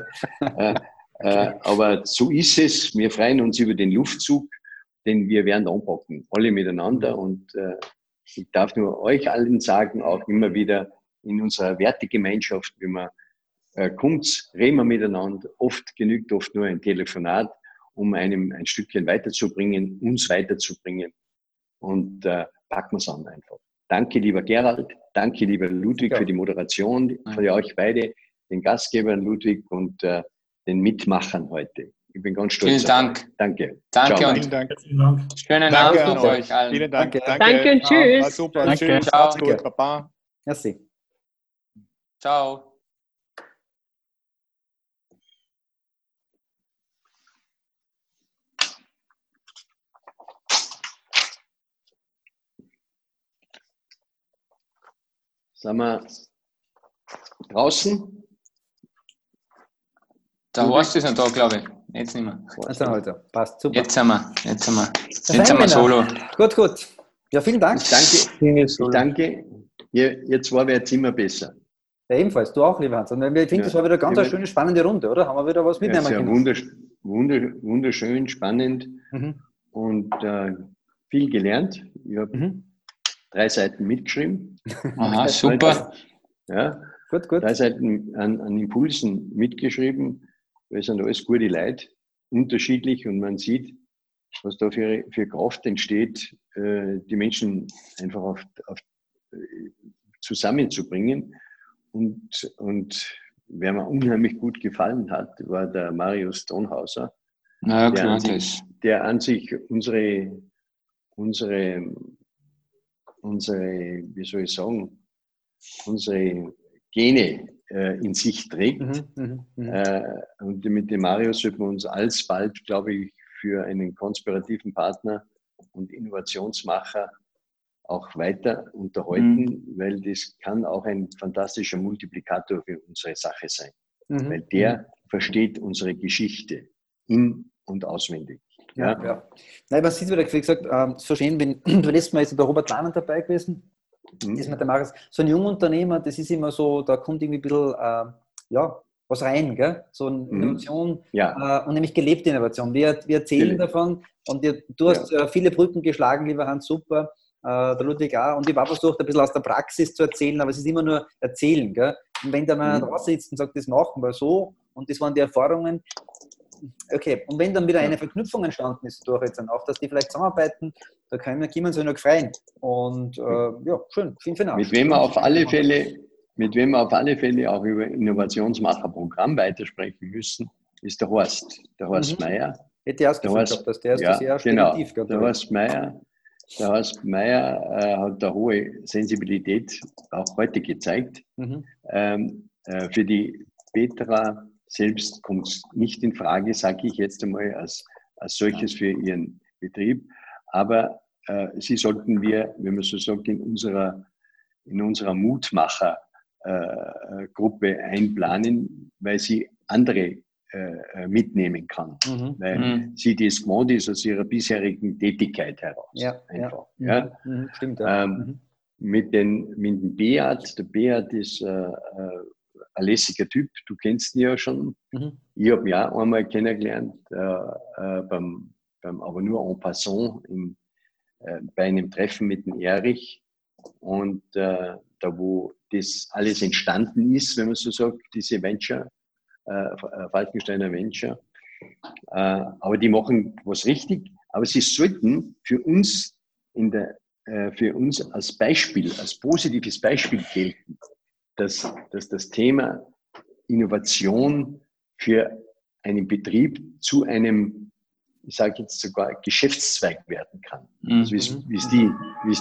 Äh, aber so ist es. Wir freuen uns über den Luftzug, den wir werden anpacken, alle miteinander. Und äh, ich darf nur euch allen sagen, auch immer wieder in unserer Wertegemeinschaft, wenn man äh, kommt, reden wir miteinander. Oft genügt oft nur ein Telefonat, um einem ein Stückchen weiterzubringen, uns weiterzubringen. Und äh, packen wir es an einfach. Danke, lieber Gerald. Danke, lieber Ludwig, ja. für die Moderation, für euch beide, den Gastgebern Ludwig und äh, den Mitmachern heute. Ich bin ganz stolz. Vielen Dank. Danke. Danke Ciao. und Vielen Dank. schönen Danke Abend für euch allen. Vielen Dank. Danke. Danke, und tschüss. War super. Danke. Tschüss. Ciao. Gut. Baba. Merci. Ciao. Sind wir draußen? Der Horst ist noch da, glaube ich. Jetzt nicht mehr. Also heute. Passt super. Jetzt sind wir. Jetzt sind wir. Jetzt sind wir solo. Gut, gut. Ja, vielen Dank. Ich danke, ich danke. Ihr, ihr zwei werdet immer besser. Ja, ebenfalls. Du auch, lieber Hans. Und ich finde, Ja. das war wieder ganz Ja, eine schöne, spannende Runde, oder? Haben wir wieder was Ja, mitnehmen sehr können? wundersch wunder wunderschön, spannend Mhm. und äh, viel gelernt. Ich habe Mhm. Drei Seiten mitgeschrieben. Aha, super. Ja, Gut, gut. drei Seiten an, an Impulsen mitgeschrieben. Wir sind alles gute Leute, unterschiedlich und man sieht, was da für, für Kraft entsteht, äh, die Menschen einfach auf, auf, äh, zusammenzubringen. Und, und wer mir unheimlich gut gefallen hat, war der Marius Donhauser, Na ja, der, an sich, der an sich unsere, unsere, unsere, wie soll ich sagen, unsere Gene äh, in sich trägt. Mhm, mhm, mhm. Äh, und mit dem Marius sollten wir uns alsbald, glaube ich, für einen konspirativen Partner und Innovationsmacher auch weiter unterhalten, weil das kann auch ein fantastischer Multiplikator für unsere Sache sein. Mhm, Weil der versteht unsere Geschichte in- und auswendig. Ja, Ja? ja. Nein, man sieht wieder, wie gesagt, ähm, so schön, wenn du letztes Mal ist bei Robert Lahmann dabei gewesen, Mhm. ist mit der Marius. So ein junger Unternehmer, das ist immer so, da kommt irgendwie ein bisschen, äh, ja, was rein, gell? So eine Mhm. Innovation Ja, äh, und nämlich gelebte Innovation. Wir, wir erzählen Gelebt. davon und wir, du hast äh, viele Brücken geschlagen, lieber Hans, super. Äh, der Ludwig auch. Und ich habe auch versucht, ein bisschen aus der Praxis zu erzählen, aber es ist immer nur erzählen. Gell? Und wenn da mal Mhm. draußen sitzt und sagt, das machen wir so und das waren die Erfahrungen, okay. Und wenn dann wieder eine Verknüpfung entstanden ist durch jetzt dann auch, dass die vielleicht zusammenarbeiten, da können wir, können wir uns ja noch freuen. Und äh, ja, schön, vielen, vielen Dank. mit wem wir auf alle Fälle, mit wem wir auf alle Fälle auch über Innovationsmacherprogramm weitersprechen müssen, ist der Horst, der Horst Mhm. Meier. Hätte ich Gefühl Horst- dass der ist ja, sehr genau. Der. Horst Meier, der Horst Meier äh, hat eine hohe Sensibilität auch heute gezeigt. Mhm. Ähm, äh, für die Petra selbst kommt es nicht in Frage, sage ich jetzt einmal, als, als solches für ihren Betrieb. Aber äh, sie sollten wir, wenn man so sagt, in unserer, in unserer Mutmacher-Gruppe einplanen, weil sie andere äh, mitnehmen kann. Mhm. Weil Mhm. sie das gewohnt ist aus ihrer bisherigen Tätigkeit heraus. Ja, einfach. ja. Ja. Mhm. Mhm. Stimmt, ja. Ähm, Mhm. mit, den, mit dem Beat. Der Beat ist äh, äh, ein lässiger Typ, du kennst ihn ja schon. Mhm. Ich habe ihn auch einmal kennengelernt, äh, äh, beim, beim, aber nur en passant im, äh, bei einem Treffen mit dem Erich. Und äh, da, wo das alles entstanden ist, wenn man so sagt, diese Venture, äh, Falkensteiner Venture. Äh, aber die machen was richtig. Aber sie sollten für uns in der, für uns als Beispiel, als positives Beispiel gelten, dass, dass das Thema Innovation für einen Betrieb zu einem, ich sage jetzt sogar, Geschäftszweig werden kann. Mhm. Also wie es die,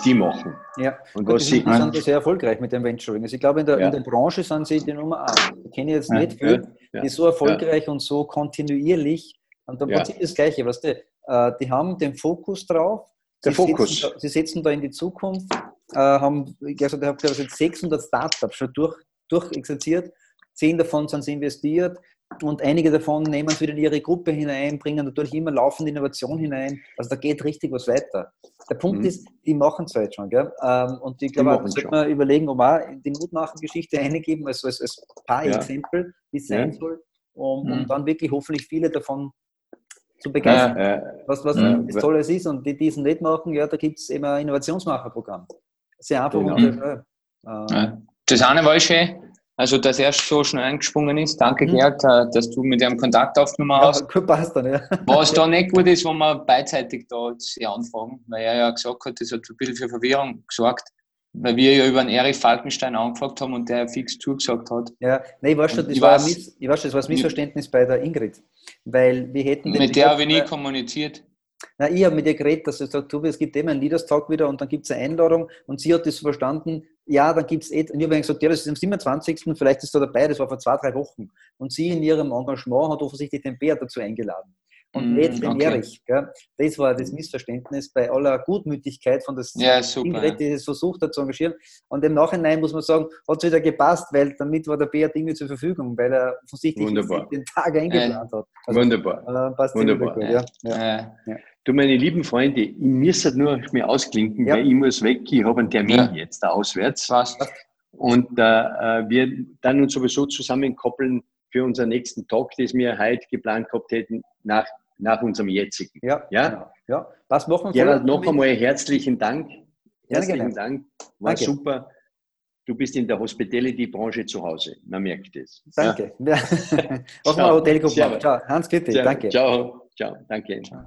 die machen. Ja, und was sie, sind sehr erfolgreich mit dem Venturing. Also ich glaube, in der, ja. in der Branche sind sie die Nummer eins. Ich kenne jetzt ja. nicht viel, ja. die so erfolgreich und so kontinuierlich. Und dann ja. das Gleiche, was die, äh, die haben den Fokus drauf. Der sie Fokus. Setzen, sie setzen da in die Zukunft, äh, haben, ich habe gesagt, 600 Startups schon durch, durchexerziert Zehn davon sind investiert und einige davon nehmen es wieder in ihre Gruppe hinein, bringen natürlich immer laufende Innovation hinein. Also da geht richtig was weiter. Der Punkt mhm. ist, die machen es halt schon. Gell? Ähm, und ich glaube, da sollte man überlegen, ob wir die Mutmachen-Geschichte eingeben, also als, als paar ja. Exempel, wie es sein ja. soll, um, um mhm. dann wirklich hoffentlich viele davon zu begeistern. Ja, was was ja, das Tolles ist und die diesen nicht machen, ja, da gibt es eben ein Innovationsmacherprogramm. Sehr einfach. Genau. Und, äh, das eine war schön, also, dass er so schnell eingesprungen ist. Danke, mhm. Gerd, äh, dass du mit ihm Kontakt aufgenommen hast. Ja, gut passt dann, ja. Was da nicht gut ist, wenn wir beidseitig da sie anfangen, weil er ja gesagt hat, das hat ein bisschen für Verwirrung gesorgt, weil wir ja über einen Erich Falkenstein angefragt haben und der fix zugesagt hat. Ja, nein, ich weiß schon, das, war, weiß, ich weiß schon, das war ein Missverständnis bei der Ingrid, weil wir hätten... Mit der habe ich nie kommuniziert. Na, ich habe mit ihr geredet, dass sie sagt, du, es gibt eben einen Leaders Talk wieder und dann gibt es eine Einladung und sie hat das verstanden, ja, dann gibt es eh, und ich habe gesagt, ja, das ist am 27. Vielleicht ist da dabei, das war vor zwei, drei Wochen. Und sie in ihrem Engagement hat offensichtlich den Bär dazu eingeladen. Und mm, nicht den okay. Erich. Gell? Das war das Missverständnis bei aller Gutmütigkeit von der ja, super, Ingrid, die es versucht hat zu engagieren. Und im Nachhinein muss man sagen, hat es wieder gepasst, weil damit war der Bär Dinge zur Verfügung, weil er offensichtlich den Tag eingeplant hat. Also, Wunderbar. Äh, passt Wunderbar. Ja. Ja. Ja. Du, meine lieben Freunde, ich muss halt nur mehr ausklinken, ja. weil ich muss weg. Ich habe einen Termin ja. jetzt da auswärts. Was? Und äh, wir dann uns sowieso zusammenkoppeln für unseren nächsten Talk, den wir heute geplant gehabt hätten, nach, nach unserem jetzigen. Ja, ja? Genau. ja. Was machen wir? Gerald, noch einmal herzlichen Dank. Herzlichen gerne. Dank. War Danke. super. Du bist in der Hospitality-Branche zu Hause. Man merkt es. Danke. Ja. Mach mal Hotelgruppe. Ciao. Hans, bitte. Ciao. Danke. Ciao. Ciao. Danke. Ciao.